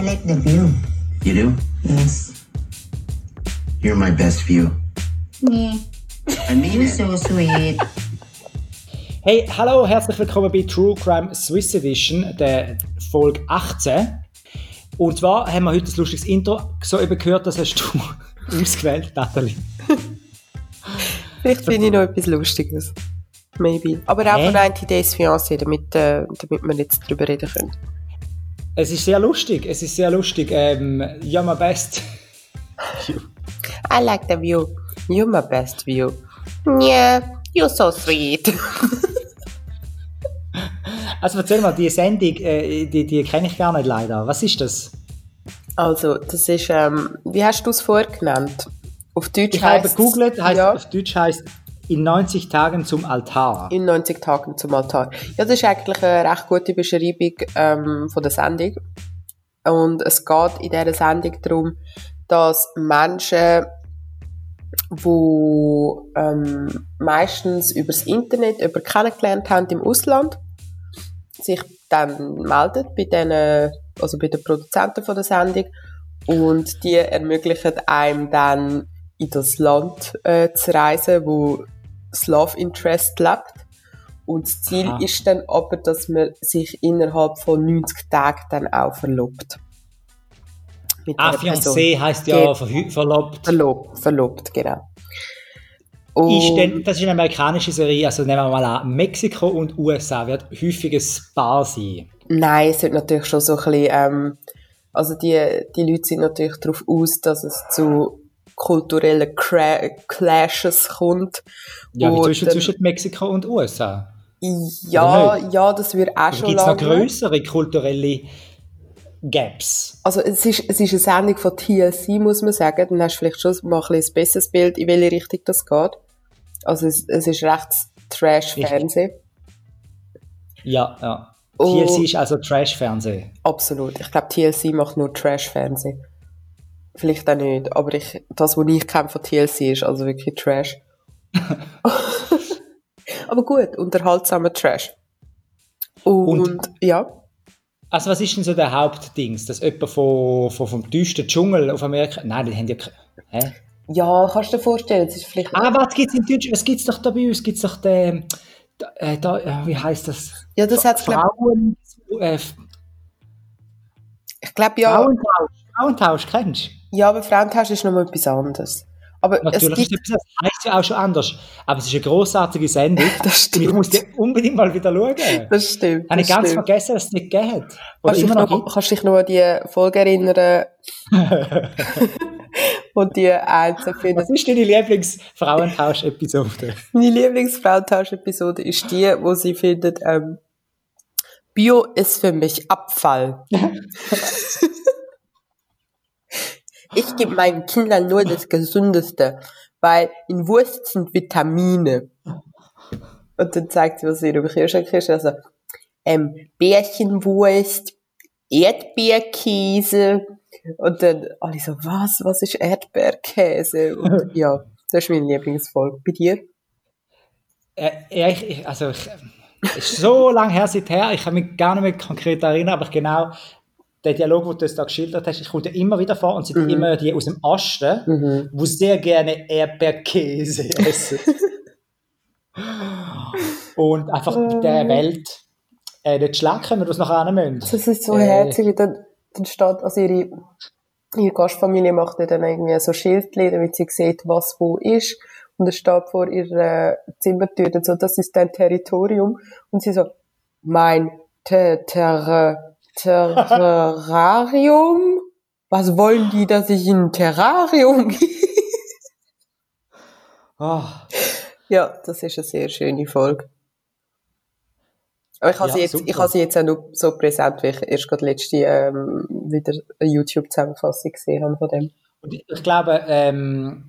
I like the view. You do? Yes. You're my best view. Yeah. I mean You're it. so sweet. Hey, hallo, herzlich willkommen bei True Crime Swiss Edition, der Folge 18. Und zwar haben wir heute ein lustiges Intro so eben gehört, das hast du ausgewählt, Nathalie. Vielleicht finde ich noch etwas Lustiges. Maybe. Aber auch Hä? von 90 Days Fiancé, damit, äh, damit wir jetzt drüber reden können. Es ist sehr lustig, es ist sehr lustig. Ähm, ja, my best. I like the view. You're my best view. Yeah, you're so sweet. Also erzähl mal, die Sendung, äh, die, die kenne ich gar nicht leider. Was ist das? Also, das ist, ähm, wie hast du es vorher genannt? Auf Deutsch Ich habe gegoogelt, heißt, ja, auf Deutsch heißt in 90 Tagen zum Altar. in 90 Tagen zum Altar. Ja, das ist eigentlich eine recht gute Beschreibung ähm, von der Sendung. Und es geht in dieser Sendung darum, dass Menschen, die ähm, meistens übers Internet jemanden kennengelernt haben im Ausland, sich dann melden bei den, also bei den Produzenten von der Sendung und die ermöglichen einem dann in das Land äh, zu reisen, wo das Love Interest lebt. Und das Ziel Aha. ist dann aber, dass man sich innerhalb von 90 Tagen dann auch verlobt. Mit Ah. Fiancé heißt ja verhü- verlobt. Verlobt, verlobt, genau. Und Ist denn, das ist eine amerikanische Serie, also nehmen wir mal an, Mexiko und USA wird häufig ein Paar sein. Nein, es wird natürlich schon so ein bisschen, ähm, also die, die Leute sind natürlich darauf aus, dass es zu kulturellen Cra Clashes kommt. Ja, wie zwischen, zwischen Mexiko und USA. Ja, ja, das wird auch schon Gibt es noch lange. größere kulturelle Gaps? Also es ist, es ist eine Sendung von TLC, muss man sagen. Dann hast du vielleicht schon mal ein, bisschen ein besseres Bild, in welche Richtung das geht. Also es, es ist recht Trash-Fernsehen. Ja, ja. Oh. TLC ist also Trash-Fernsehen. Absolut. Ich glaube, TLC macht nur Trash-Fernsehen. Vielleicht auch nicht, aber ich, das, was ich kenne von TLC, ist also wirklich Trash. aber gut, unterhaltsamer Trash. Und, Und- ja, Also was ist denn so der Hauptdings? Dass jemand von, von, vom tiefsten Dschungel auf Amerika... Nein, die haben ja... Hä? ja, kannst du dir vorstellen, es ist vielleicht Ah, was gibt's in Deutsch? Was gibt's doch da bei uns? Gibt's doch den... Da, äh, da, äh, wie heißt das? ja, das glaub, Frauen... Äh, ich glaube ja, Frauentausch. Frauentausch, kennst du? Ja, aber Frauentausch ist nochmal etwas anderes. Aber es Natürlich, gibt, ist das heisst ja auch schon anders. Aber es ist eine grossartige Sendung. Das Und ich muss die unbedingt mal wieder schauen. das stimmt. Habe ich ganz stimmt. vergessen, dass es nicht gegeben hat. Kannst du dich immer noch gibt. kannst dich noch an die Folge erinnern, wo die Einzel findet? Was ist deine Lieblings-Frauentausch-Episode? Meine Lieblingsfrauentausch-Episode ist die, wo sie findet, ähm, Bio ist für mich Abfall. Ich gebe meinen Kindern nur das Gesundeste, weil in Wurst sind Vitamine. Und dann zeigt sie, was sie über Kühlschrank ist. Also, ähm, Bärchenwurst, Erdbeerkäse. Und dann alle so, was, was ist Erdbeerkäse? Und ja, das ist meine Lieblingsfolge. Bei dir? Äh, ja, ich, also ich, ist so lange her seither, ich kann mich gar nicht mehr konkret erinnern, aber genau der Dialog, den du da geschildert hast, ich kommt ja immer wieder vor und sind Mhm. immer die aus dem Osten, wo sehr gerne Erdbeerkäse essen. und einfach der Welt äh, nicht schlecht kommen, was nachher hin müssen. Das ist so Äh, herzig, wie dann, dann steht, also ihre, ihre Gastfamilie macht dann irgendwie so Schildchen, damit sie sieht, was wo ist. Und es steht vor ihrer Zimmertür so, das ist dein Territorium. Und sie so, mein Ter Ter Terrarium? Was wollen die, dass ich in ein Terrarium gehe? ah, Ja, das ist eine sehr schöne Folge. Aber ich habe Ja, sie jetzt, ich habe sie jetzt auch nur so präsent, weil ich erst gerade letzte, ähm, wieder eine YouTube-Zusammenfassung gesehen habe von dem. Und ich glaube, ähm,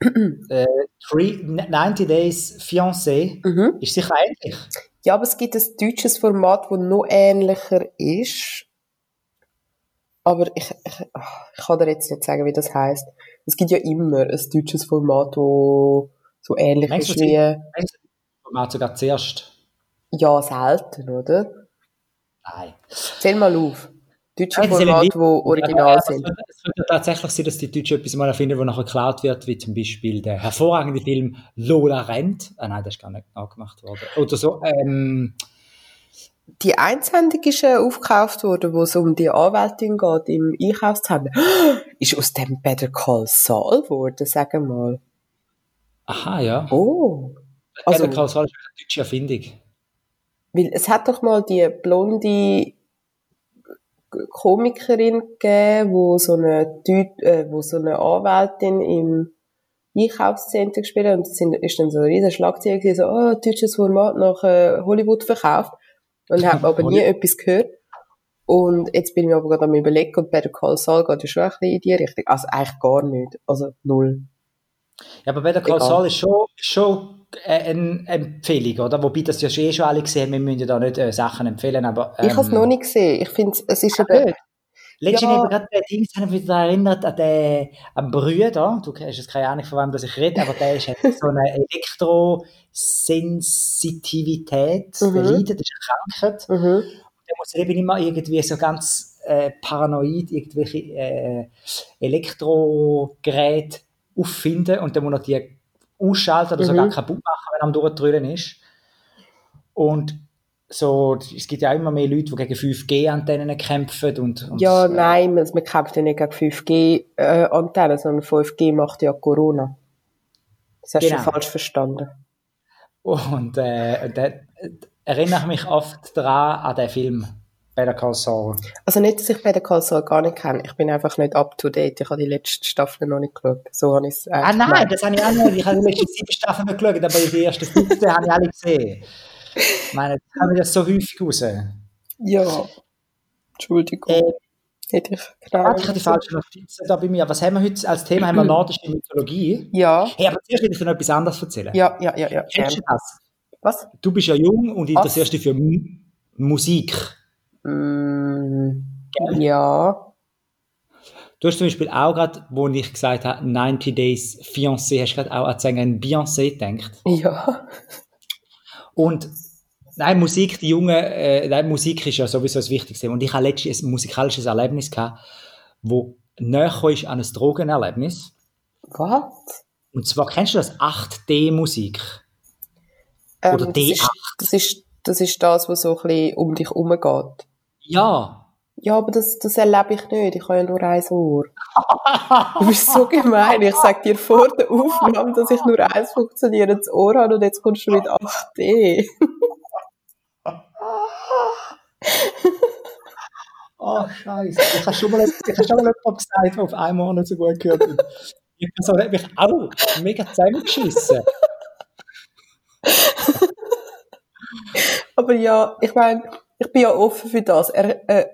äh, three, 90 Days Fiancé Mhm. ist sicher ähnlich. Ja, aber es gibt ein deutsches Format, das noch ähnlicher ist. Aber ich, ich, ich kann dir jetzt nicht sagen, wie das heißt. Es gibt ja immer ein deutsches Format, wo so ähnlich Meinst du, ist wie, Man hat sogar zuerst. ja, selten, oder? Nein. Zähl mal auf. Deutsche sollen Formate, die original Ja, sind. Es könnte- tatsächlich sein, dass die Deutschen etwas mal erfinden, wo nachher geklaut wird, wie zum Beispiel der hervorragende Film Lola rennt. Ah nein, das ist gar nicht nachgemacht worden. Oder so. Ähm, Die Einsendung ist äh, aufgekauft worden, wo es um die Anwältin geht im Einkaufszentrum. Ist aus dem Better Call Saul geworden, sagen wir mal. aha, ja. Oh. Also, Better Call Saul ist eine deutsche Erfindung. weil es hat doch mal die blonde Komikerin gegeben, wo so eine, Deut äh, wo so eine Anwältin im Einkaufszentrum gespielt hat. Und es ist dann so eine riesen Schlagzeile gewesen, so, oh, deutsches Format nach äh, Hollywood verkauft. Und habe aber nie etwas gehört. Und jetzt bin ich aber gerade am überlegen, und Better Call Saul geht ja schon ein bisschen in die Richtung. Also eigentlich gar nicht. Also null. Ja, aber Better Call Egal. Saul ist schon, schon eine Empfehlung, oder? Wobei das ja schon eh schon alle gesehen haben, wir müssen ja da nicht äh, Sachen empfehlen, aber... Ich habe es ähm, noch nicht gesehen. Ich finde, es ist Ah, eben, gut. Letztens Ja. eben gerade der Dings, mich daran erinnert, an den, am Brüder, du hast jetzt keine Ahnung, von wem das ich rede, aber der ist hat so eine Elektrosensitivität, Mhm. der leidet, ist erkrankt, mhm. der muss eben immer irgendwie so ganz äh, paranoid irgendwelche äh, Elektrogeräte auffinden und dann muss er die ausschalten oder Mhm. sogar kaputt machen, wenn er am durchdrüllen ist. Und so, es gibt ja auch immer mehr Leute, die gegen 5G-Antennen kämpfen und, und Ja, nein, man, man kämpft ja nicht gegen 5G-Antennen, sondern 5G macht ja Corona. Das hast Genau. du falsch verstanden. Und, äh, und äh, erinnere mich oft daran an den Film Better Call Saul. Also nicht, dass ich Better Call Saul gar nicht kenne. Ich bin einfach nicht up to date. Ich habe die letzte Staffel noch nicht geschaut. So habe ich es Ah nein, das habe ich auch nicht. Ich habe die letzten sieben Staffeln nicht geschaut, aber die ersten 15 habe ich alle gesehen. Ich meine, das haben wir das so häufig raus. Ja. Entschuldigung. Äh, Hätte ich genau. Ich habe die falsche Notizen da bei mir. Was haben wir heute als Thema? Haben wir nordische Mythologie? Ja. Hey, aber zuerst will ich dir noch etwas anderes erzählen. Ja, ja, ja, ja. Kennst du das? Was? Du bist ja jung und interessierst dich für Mu Musik. Mm, ja. Du hast zum Beispiel auch gerade, wo ich gesagt habe, 90 Days Fiancé, hast du gerade auch an Sängerin Beyoncé gedacht. Ja. Und nein, Musik, die Jungen, äh, nein, Musik ist ja sowieso das Wichtigste. Und ich hatte letztens ein musikalisches Erlebnis gehabt, wo näher ist an ein Drogenerlebnis. Was? Und zwar kennst du das 8D-Musik? Ähm, Oder das, D8. ist, das, ist, das ist das, was so ein bisschen um dich herum geht. Ja. Ja, aber das, das erlebe ich nicht. Ich habe ja nur ein Ohr. Du bist so gemein. Ich sag dir vor der Aufnahme, dass ich nur eins funktionierendes Ohr habe und jetzt kommst du mit 8D. Oh, Scheiße. Ich habe schon mal, ich habe schon mal jemanden gesagt, der auf einmal nicht so gut gehört hat. Die Person hat mich auch mega zusammengeschissen. Aber ja, ich meine, ich bin ja offen für das. Er, äh,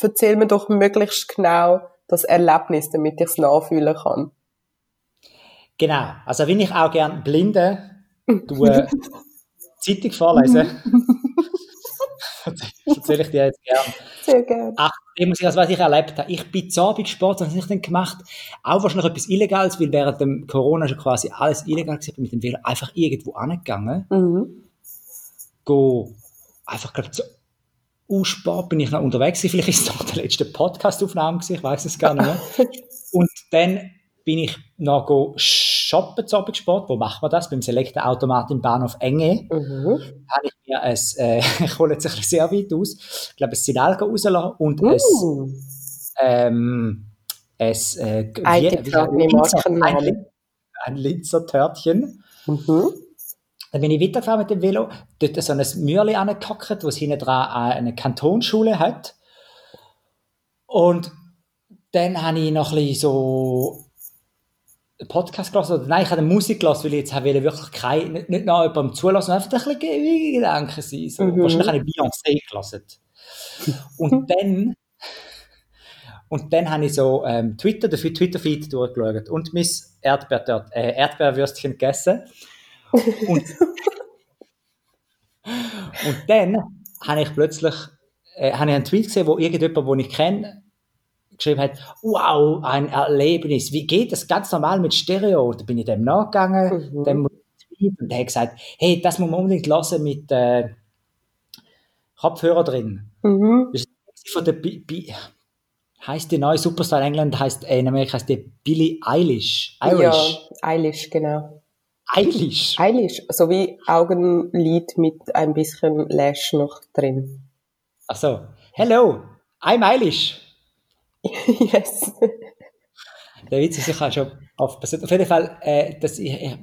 erzähl mir doch möglichst genau das Erlebnis, damit ich es nachfühlen kann. Genau. Also, wenn ich auch gerne Blinden tue, Zeitung vorlesen, erzähle ich dir jetzt gerne. Sehr gerne. Ach, ich muss ich, also, was ich erlebt habe. Ich bin zu Abend Sport, was habe ich dann gemacht? Auch wahrscheinlich etwas Illegales, weil während dem Corona schon quasi alles illegal war, bin mit dem Velo einfach irgendwo angegangen. Mhm. Go, einfach, glaube so, uh, Sport bin ich noch unterwegs gewesen. Vielleicht ist es noch die letzte Podcast-Aufnahme gewesen, ich weiß es gar nicht mehr. Und dann bin ich noch go shoppen zu Abend Sport. Wo macht man das? Beim Selektenautomat im Bahnhof Enge. Mhm. habe ich mir ein, äh, ich hole jetzt ein bisschen sehr weit aus, ich glaube, ein Sinalga rauslassen und ein, Uh. ähm, ein, äh, Eingetragene wie- Linzer- Markennamen. ein, ein Linzer Törtchen. Mhm. Dann bin ich weitergefahren mit dem Velo, dort so ein Mürli angehackt, wo es hinten dran eine Kantonsschule hat. Und dann habe ich noch ein bisschen so einen Podcast gelassen, oder nein, ich habe Musik gelassen, weil ich jetzt wollte wirklich kein, nicht, nicht noch jemandem zulassen, einfach ein bisschen Gedanken sein. So. Mhm. Wahrscheinlich habe ich Beyoncé gelassen. Und dann, und dann habe ich so ähm, Twitter, den Twitter-Feed durchgeschaut und mein Erdbeer dort, äh, Erdbeerwürstchen gegessen. Und, und dann habe ich plötzlich äh, habe ich einen Tweet gesehen, wo irgendjemand, den ich kenne, geschrieben hat, wow, ein Erlebnis, wie geht das ganz normal mit Stereo? Da bin ich dem nachgegangen, Mhm. dem Tweet, und der hat gesagt, hey, das muss man unbedingt hören mit äh, Kopfhörer drin. Mhm. Das ist von der Bi Bi heißt die neue Superstar in England, heißt, äh, in Amerika heißt die Billie Eilish. Irish. Ja, Eilish, genau. Eilish. Eilish, so wie Augenlid mit ein bisschen Lash noch drin. Ach so. Hello, I'm Eilish. yes. Der Witz ist, ich habe schon aufgepasst. Auf jeden Fall, äh, das, ich, äh,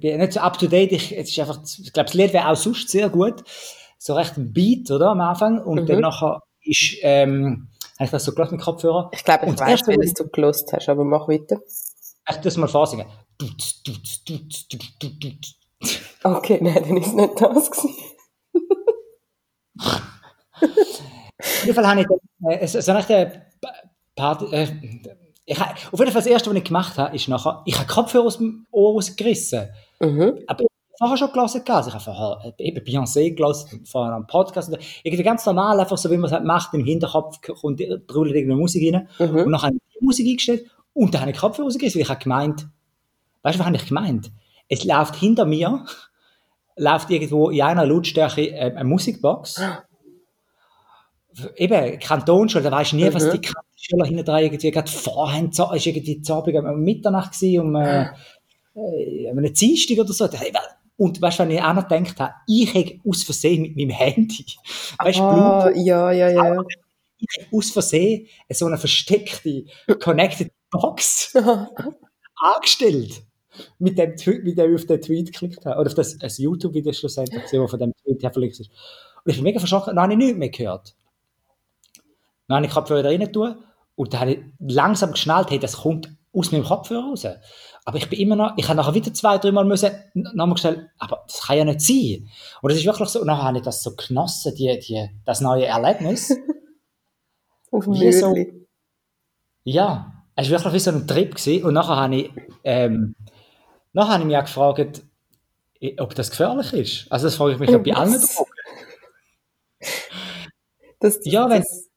bin nicht so up to date. Ich, es ist einfach, ich glaube, das Lied wäre auch sonst sehr gut. So recht ein Beat, oder? Am Anfang. Und Mhm. dann nachher ist, ähm, habe ich das so gelassen mit Kopfhörer. Ich glaube, ich Und weiß, welches du gelost hast, aber mach weiter. Ich das mal vorsingen. Dutz, dutz, dutz, dutz, dutz, dutz. Okay, nein, dann ist nicht das gewesen. Auf jeden Fall habe ich äh, so, so nach der Party, äh, ich, auf jeden Fall das erste, was ich gemacht habe, ist nachher, ich habe Kopfhörer aus dem Ohr rausgerissen. Mhm. Aber ich habe vorher schon gelesen. Also ich habe vorher äh, eben Beyoncé gelesen, vorher einen Podcast. Irgendwie ganz normal, einfach so, wie man es halt macht, im Hinterkopf kommt drüllt irgendeine Musik rein. Mhm. Und dann habe ich die Musik eingestellt und dann habe ich Kopfhörer rausgerissen, weil ich habe gemeint, weißt du, was habe ich gemeint? Es läuft hinter mir, läuft irgendwo in einer Lautstärke äh, eine Musikbox. Eben, Kantonschule, da weisst du nie, was Mhm. die Kantonschüler hinten dran irgendwie gerade vorhaben. Es war irgendwie die Abend um Mitternacht gewesen, um äh, äh, um einen Dienstag oder so. Und weißt du, wenn ich auch noch gedacht habe, ich hätte aus Versehen mit meinem Handy, weißt du, Bluetooth, ja, ja, ja. ich hätte aus Versehen so eine versteckte Connected Box angestellt. Mit dem, Tweet, mit dem ich auf den Tweet geklickt habe. Oder auf das, das YouTube-Video schlussendlich, gesehen, das von dem Tweet her verlinkt ist. Und ich bin mega verschrocken, dann habe ich nichts mehr gehört. Dann habe ich die Kopfhörer rein tun und dann habe ich langsam geschnallt, hey, das kommt aus meinem Kopfhörer raus. Aber ich bin immer noch, ich habe nachher wieder zwei, dreimal müssen, nochmal gestellt, aber das kann ja nicht sein. Und es ist wirklich so, und nachher habe ich das so genossen, die, die, das neue Erlebnis. Auf dem so-. Ja, es war wirklich wie so ein Trip gewesen. und nachher habe ich, ähm, nachher habe ich mich auch gefragt, ob das gefährlich ist. Also das frage ich mich ja bei allen Was? Drogen. Dass Ja, wenn- das,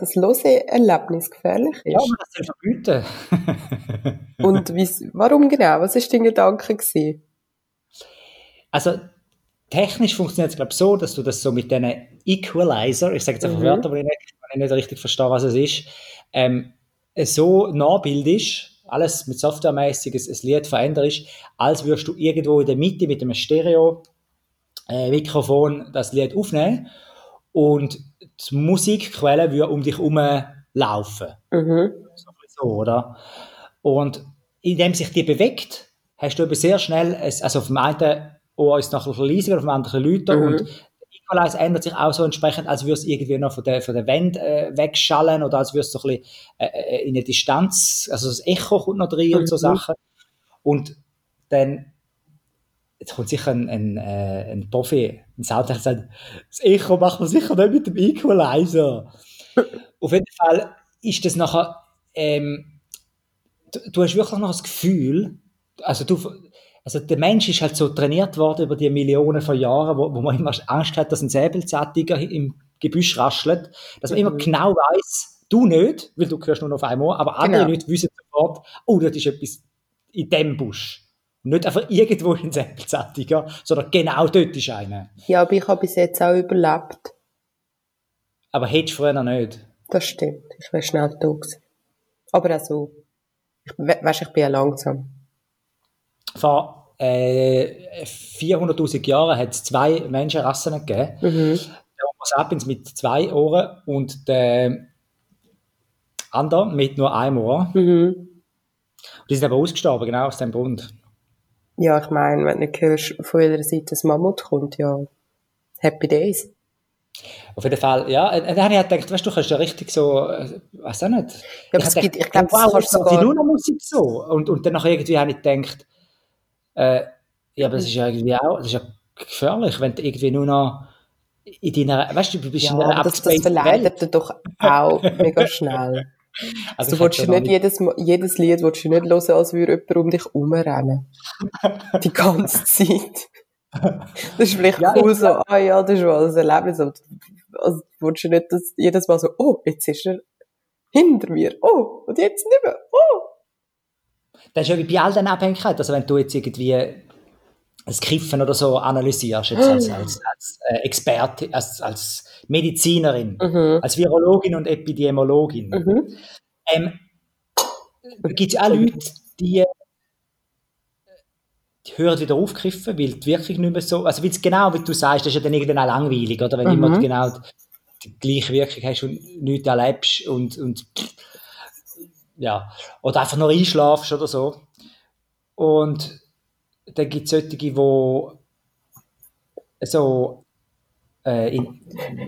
das Lose-Erlebnis gefährlich ist. Ja, man kann es ja verbieten. Und warum genau? Was war dein Gedanke? Gewesen? Also technisch funktioniert es glaube ich so, dass du das so mit diesen Equalizer, ich sage jetzt einfach Mhm. Wörter, weil ich nicht, weil ich nicht richtig verstehe, was es ist, ähm, so nachbildest, alles mit softwaremäßig ein Lied veränderst, als würdest du irgendwo in der Mitte mit einem Stereo äh, das Lied aufnehmen und die Musikquelle würde um dich herum laufen. Mhm. So, oder? Und indem sich die bewegt, hast du eben sehr schnell, es, also auf dem einen Ohr ist es noch ein bisschen leiser, auf dem anderen lauter Mhm. und Equalizer ändert sich auch so entsprechend, als würde es irgendwie noch von der, von der Wand äh, wegschallen oder als würde es so ein bisschen äh, äh, in eine Distanz, also das Echo kommt noch rein und so Mhm. Sachen. Und dann jetzt kommt sicher ein, ein, äh, ein Profi, ein Soundtechniker, und sagt, das Echo macht man sicher nicht mit dem Equalizer. Auf jeden Fall ist das nachher, ähm, du, du hast wirklich noch das Gefühl, also du, also der Mensch ist halt so trainiert worden über die Millionen von Jahren, wo, wo man immer Angst hat, dass ein Säbelzahntiger im Gebüsch raschelt, dass man immer Mhm. genau weiß, du nicht, weil du hörst nur noch auf einem Ohr, aber andere Genau. Leute wissen sofort, oh, das ist etwas in dem Busch. Nicht einfach irgendwo in Säbelzahntiger, sondern genau dort ist einer. Ja, aber ich habe bis jetzt auch überlebt. Aber hättest du früher noch nicht. Das stimmt. Ich wäre schnell da gewesen. Aber auch so. Ich, we weißt, ich bin ja langsam. Vor äh, 400.000 Jahren hat es zwei Menschenrassen gegeben. Mhm. Der Homo sapiens mit zwei Ohren und der andere mit nur einem Ohr. Mhm. Die sind aber ausgestorben, genau aus dem Grund. Ja, ich meine, wenn du nicht hörst, von welcher Seite das Mammut kommt, ja. Happy Days. Auf jeden Fall, ja. Und dann habe ich halt gedacht, weißt du, du kannst ja richtig so, äh, weiß auch nicht. Ja, ich glaub, das wow, macht die sogar- nur noch Musik so. Und, und dann irgendwie habe ich gedacht, äh, ja, aber das ist ja irgendwie auch, das ist ja gefährlich, wenn du irgendwie nur noch in deiner, weißt du, du bist Ja, in einer das, das Welt. verleitet dir doch auch mega schnell. Also du ich willst nicht jedes, jedes Lied willst du nicht hören, als würde jemand um dich herumrennen. Die ganze Zeit. Das ist vielleicht Ja, cool so, ah ja, das ist mal ein Erlebnis, aber du- also, du willst ja nicht dass jedes Mal so, oh, jetzt ist er hinter mir, oh, und jetzt nicht mehr, oh. Das ist ja wie bei all den Abhängigkeiten. Also wenn du jetzt irgendwie das Kiffen oder so analysierst, jetzt als, als, als äh, Experte, als, als Medizinerin, als Virologin und Epidemiologin, Mhm. ähm, gibt es auch Leute, die, die hören wieder auf kiffen, weil die wirklich nicht mehr so, also weil es genau, wie du sagst, das ist ja dann irgendwann auch langweilig, oder? Wenn du immer genau die, die gleiche Wirkung hast und nichts erlebst und, und ja, oder einfach nur einschlafst oder so. Und dann gibt es solche, die so äh, in,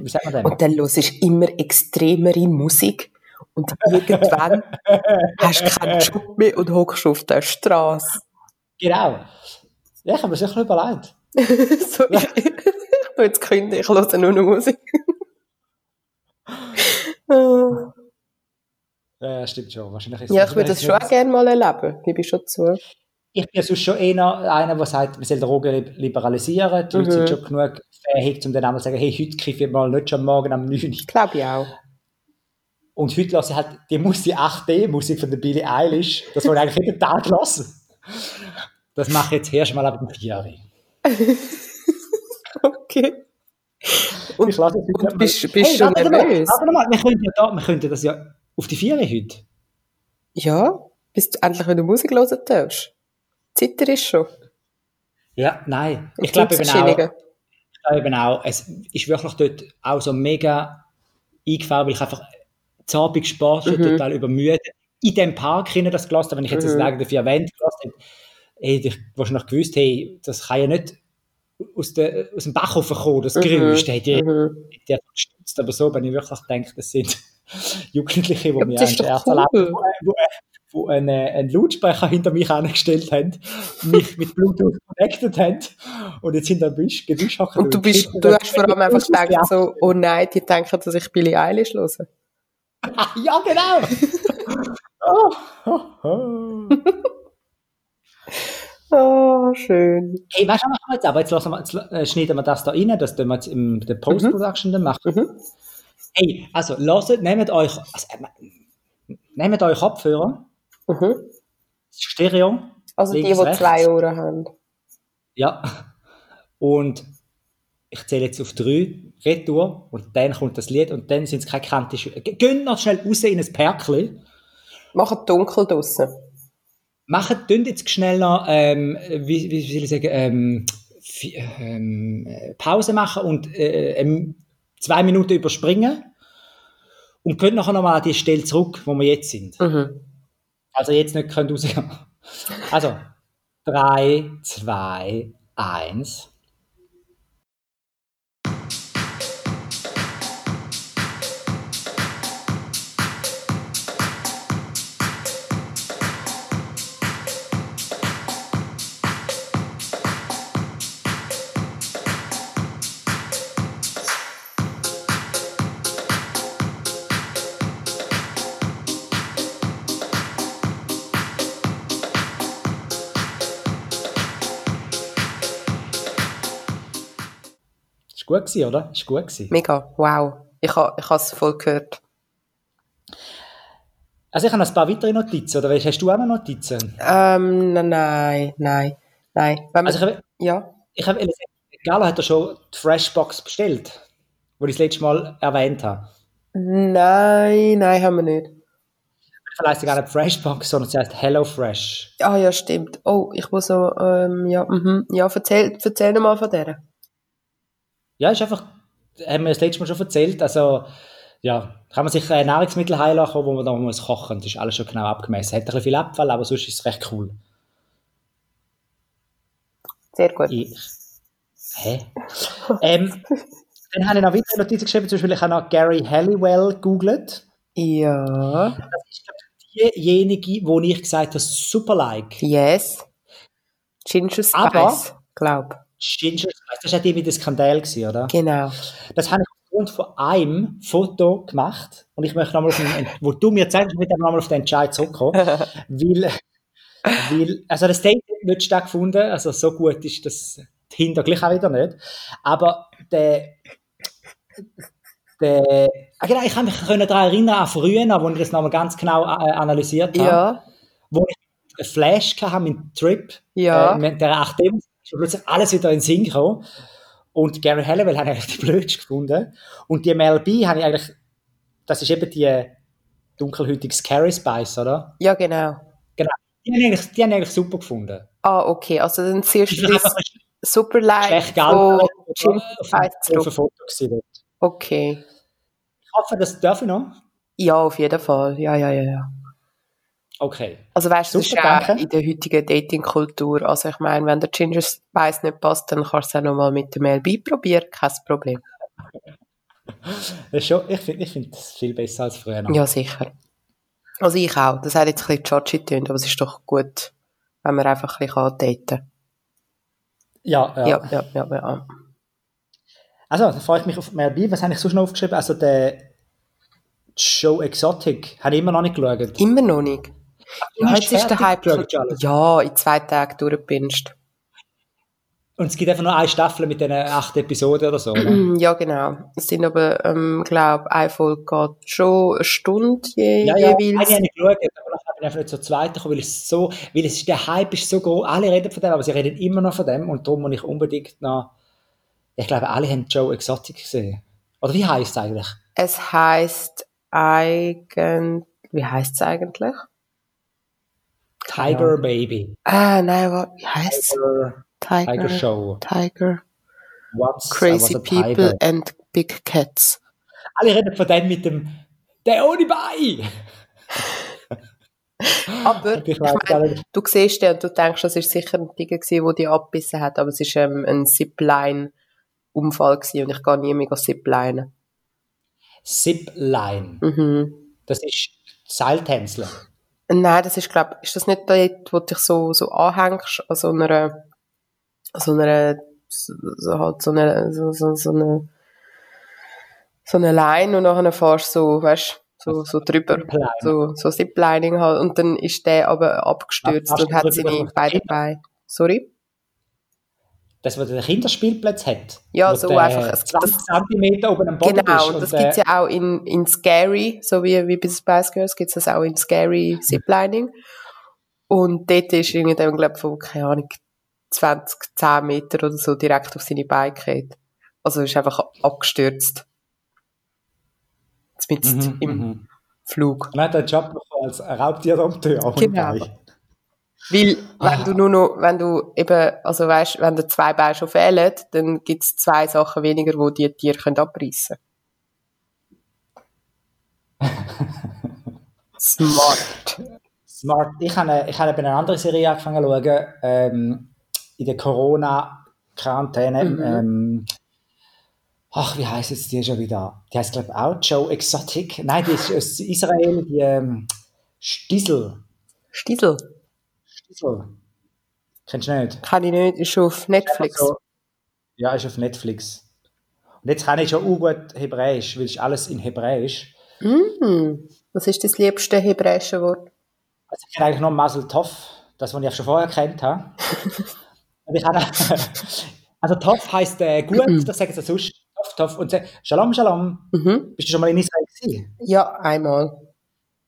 wie sagt man denn? Und dann hörst du immer extremere Musik und irgendwann hast du keinen Job mehr und hockst auf der Straße. Genau. Ja, ich habe mir bisschen überlegt. so, ich, ich jetzt kündigen, ich höre nur noch Musik. Ja, stimmt schon. Wahrscheinlich ist ja, ich würde das schon gerne mal erleben, gebe ich schon zu. Ich bin ja sonst schon eher einer, der sagt, man soll Drogen li- liberalisieren. Die Leute Mhm. sind schon genug fähig, um dann einmal zu sagen, hey, heute kiffe ich mal nicht schon morgen am 9 Uhr. Glaube ich auch. Und heute lasse ich halt die Musik, 8D-Musik von der Billie Eilish, das wollte ich eigentlich jeden Tag lassen. Das mache ich jetzt erst mal ab dem 4 Jahre. Okay. Und, Ich lasse und bist, bist du warte nervös? Mal, warte mal, wir könnten, ja da, wir könnten das ja auf die 4 heute. Ja, bis du endlich wieder Musik hören darfst. Zitter ist schon. Ja, nein. Ich glaube eben auch, ich eben auch, es ist wirklich dort auch so mega eingefahren, weil ich einfach zu Abend Sport Mhm. total übermüdet. In dem Park hinein das gelassen habe, wenn ich jetzt das Mhm. Lager dafür erwähnt gelassen hätte, hätte ich wahrscheinlich gewusst, hey, das kann ja nicht aus, der, aus dem Bach kommen, das Geräusch. Da hätte ich, Mhm. gestutzt. Aber so, wenn ich wirklich denke, das sind Jugendliche, die mir einen erlaubt, cool. wo, wo, wo einen, einen Lautsprecher hinter mich angestellt haben, mich mit Bluetooth connected haben und jetzt hinter dem Gebüsch, hocken. Und du bist, du hast vor allem einfach gedacht, so, oh nein, die denken, dass ich Billie Eilish höre. Ja, genau! oh, oh, oh. Oh, schön. Hey, weißt du, was machen wir jetzt aber? Jetzt, lassen wir, jetzt äh, schneiden wir das da rein, das tun wir jetzt in der Post-Production dann machen. Mhm. Hey, also, lasst, nehmt euch, also, äh, nehmt euch Kopfhörer, Mhm. Stereo, Also die, die rechts. zwei Ohren haben. ja, und ich zähle jetzt auf drei, Retour, und dann kommt das Lied, und dann sind es keine Kante. Gehen noch schnell raus in ein Perkli, Machen dunkel draussen. Machen, tun jetzt schnell noch, ähm, wie, wie soll ich sagen, ähm, ähm, äh, Pause machen und äh, ähm, zwei Minuten überspringen und können nachher nochmal an die Stelle zurück, wo wir jetzt sind. Mhm. Also jetzt nicht können rausgehen. Also, drei, zwei, eins. Gut gewesen, oder? Ist gut gewesen. Mega, wow. Ich habe ich es voll gehört. Also ich habe noch ein paar weitere Notizen, oder hast du auch noch Notizen? Ähm, nein, nein, nein. Wenn Also ich habe, ja. ich habe Gala hat er schon die Freshbox bestellt, wo ich das letzte Mal erwähnt habe. Nein, nein, haben wir nicht. Vielleicht heisst gar nicht Freshbox, sondern sie heißt Hello Fresh. Ah ja, stimmt. Oh, ich muss so, ähm, ja, mhm. ja, erzähl, erzähl mal von der. Ja, ist einfach, haben wir das letzte Mal schon erzählt, also ja, kann man sich äh, Nahrungsmittel heilachen, wo man dann muss kochen. Das ist alles schon genau abgemessen. Hat ein bisschen viel Abfall, aber sonst ist es recht cool. Sehr gut. Ich, hä? ähm, dann habe ich noch weitere Notizen geschrieben, zum Beispiel ich habe noch Gary Halliwell gegoogelt. Ja. Das ist diejenige, wo ich gesagt habe, super like. Yes. Ginger Spice, Aber- glaub. Ginger Spice, das war ja die mit dem Skandal, gewesen, oder? Genau. Das habe ich aufgrund von einem Foto gemacht und ich möchte nochmal auf den, wo du mir zeigst, ich möchte nochmal auf den Entscheid zurückkommen, weil, weil, also das Date hat nicht stattgefunden, also so gut ist das hinter gleich auch wieder nicht, aber der, der, ah genau, ich kann mich daran erinnern, an früher, wo ich das nochmal ganz genau äh, analysiert habe, Ja. wo ich einen Flash hatte mit dem Trip, Ja. äh, mit der 8D, ist plötzlich alles wieder in Sinn gekommen. Und Gary Halliwell habe ich eigentlich die blödste gefunden. Und die Mel B habe ich eigentlich, das ist eben die dunkelhäutige Scary Spice, oder? Ja, genau. Genau. Die habe ich eigentlich, die habe ich eigentlich super gefunden. Ah, okay. Also dann siehst du das super schlecht von Jim zurück. Foto gewesen. Okay. Ich hoffe, das darf ich noch. Ja, auf jeden Fall. Ja, ja, ja, ja. Okay. Also weißt du, das ist danke. in der heutigen Dating-Kultur. Also ich meine, wenn der Ginger Spice nicht passt, dann kannst du es auch nochmal mit dem LB probieren, kein Problem. Das schon, ich finde ich find das viel besser als früher. noch. Ja, sicher. Also ich auch. Das hat jetzt ein bisschen Chachi getönt, aber es ist doch gut, wenn man einfach ein bisschen daten kann. ja, ja. Ja, ja, ja, ja. Also, dann freue ich mich auf mehr bei. Was habe ich sonst noch aufgeschrieben? Also, der Show Exotic habe ich immer noch nicht geschaut. Immer noch nicht. Ja, jetzt ist der Hype. Charles. Ja, in zwei Tagen durchgepinscht. Und es gibt einfach nur eine Staffel mit diesen acht Episoden oder so. ne? Ja, genau. Es sind aber, ähm, glaube eine Folge geht schon eine Stunde je, Ja, ja, eine jeweils. habe ich geschaut, aber nachher bin ich einfach nicht zur zweiten gekommen, weil es so, weil es ist, der Hype ist so groß. Alle reden von dem, aber sie reden immer noch von dem und darum muss ich unbedingt noch, ich glaube, alle haben Joe Exotic gesehen. Oder wie heißt es eigentlich? Es heißt eigentlich, wie heißt es eigentlich? Tiger Baby. Ah, nein, was, wie heißt? Tiger, Tiger, Tiger Show. Tiger, Once Crazy People Tiger. and Big Cats. Alle reden von dem mit dem, der ohne Bein. Aber, ich nicht. du siehst den und du denkst, das ist sicher ein Tiger gewesen, der die abgebissen hat, aber es ist ähm, ein Zipline-Unfall gewesen und ich gehe nie mehr Zipline. Zipline. Mhm. Das ist Seiltänzeln. Nein, das ist, glaube ist das nicht dort, wo du dich so, so anhängst, an so einer, an so einer, so, halt so eine, so, so, so eine, so eine Line und nachher fährst du so, weißt so, so drüber. Zipline. So, so Ziplining halt. Und dann ist der aber abgestürzt Ach, und hat seine beiden? Beine. Sorry? Das, was der Kinderspielplatz hat. Ja, so der einfach. Es- 20 cm oben am Boden Genau, und das der- gibt's ja auch in, in Scary, so wie, wie bei den Spice Girls gibt's das auch in Scary Ziplining. Und dort ist irgendwie dann, glaube ich, von, keine Ahnung, 20, 10 Meter oder so direkt auf seine Beine gefallen. Also ist einfach abgestürzt. Mit Mhm, im mhm. Flug. Und dann hat er einen Job bekommen als Raubtierdompteur. ohne Genau. Weil, wenn Ah. du nur noch, wenn du eben, also weißt, wenn dir zwei Beine schon fehlen, dann gibt's zwei Sachen weniger, wo die Tiere können abreißen Smart. Smart. Ich habe, ich habe bei einer anderen Serie angefangen zu schauen, ähm, in der Corona-Quarantäne. Mhm. Ähm, ach, wie heisst jetzt die schon wieder? Die heißt, glaube ich, auch Joe Exotic. Nein, die ist aus Israel, die ähm, Stiesel. Stiesel. Stiesel. Kennst du nicht? Kann ich nicht, ist auf Netflix. So, ja, ist auf Netflix. Und jetzt kann ich schon auch gut Hebräisch, weil es ist alles in Hebräisch. Mm. Was ist das liebste hebräische Wort? Also ich kenne eigentlich nur Mazel Tov, das, was ich schon vorher kennt habe. Ich habe, also Tov heisst äh, gut, das sagen sie sonst. Tov, Tov. Und sie, Shalom, Shalom. Mhm. Bist du schon mal in Israel gewesen? Ja, einmal.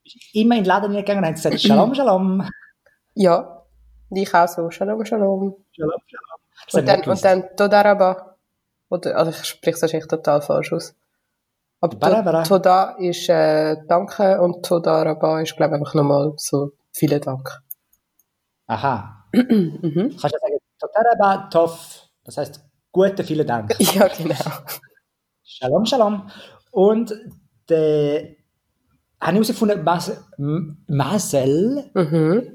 Bist du immer in den Laden gegangen und haben gesagt, Shalom, Shalom. Ja. Ich auch so. Shalom, shalom. Shalom, Shalom. Das Und dann, und dann Todaraba. Oder, also ich spreche es wahrscheinlich total falsch aus. Aber to, Toda ist äh, Danke und Todaraba ist, glaube ich, einfach nochmal so vielen Dank. Aha. Mhm. Kannst du sagen, Totaraba Tov, das heißt, gute, vielen Dank. Ja, genau. Shalom, Shalom. Und der, habe ich herausgefunden, Mas, Masel, Mhm.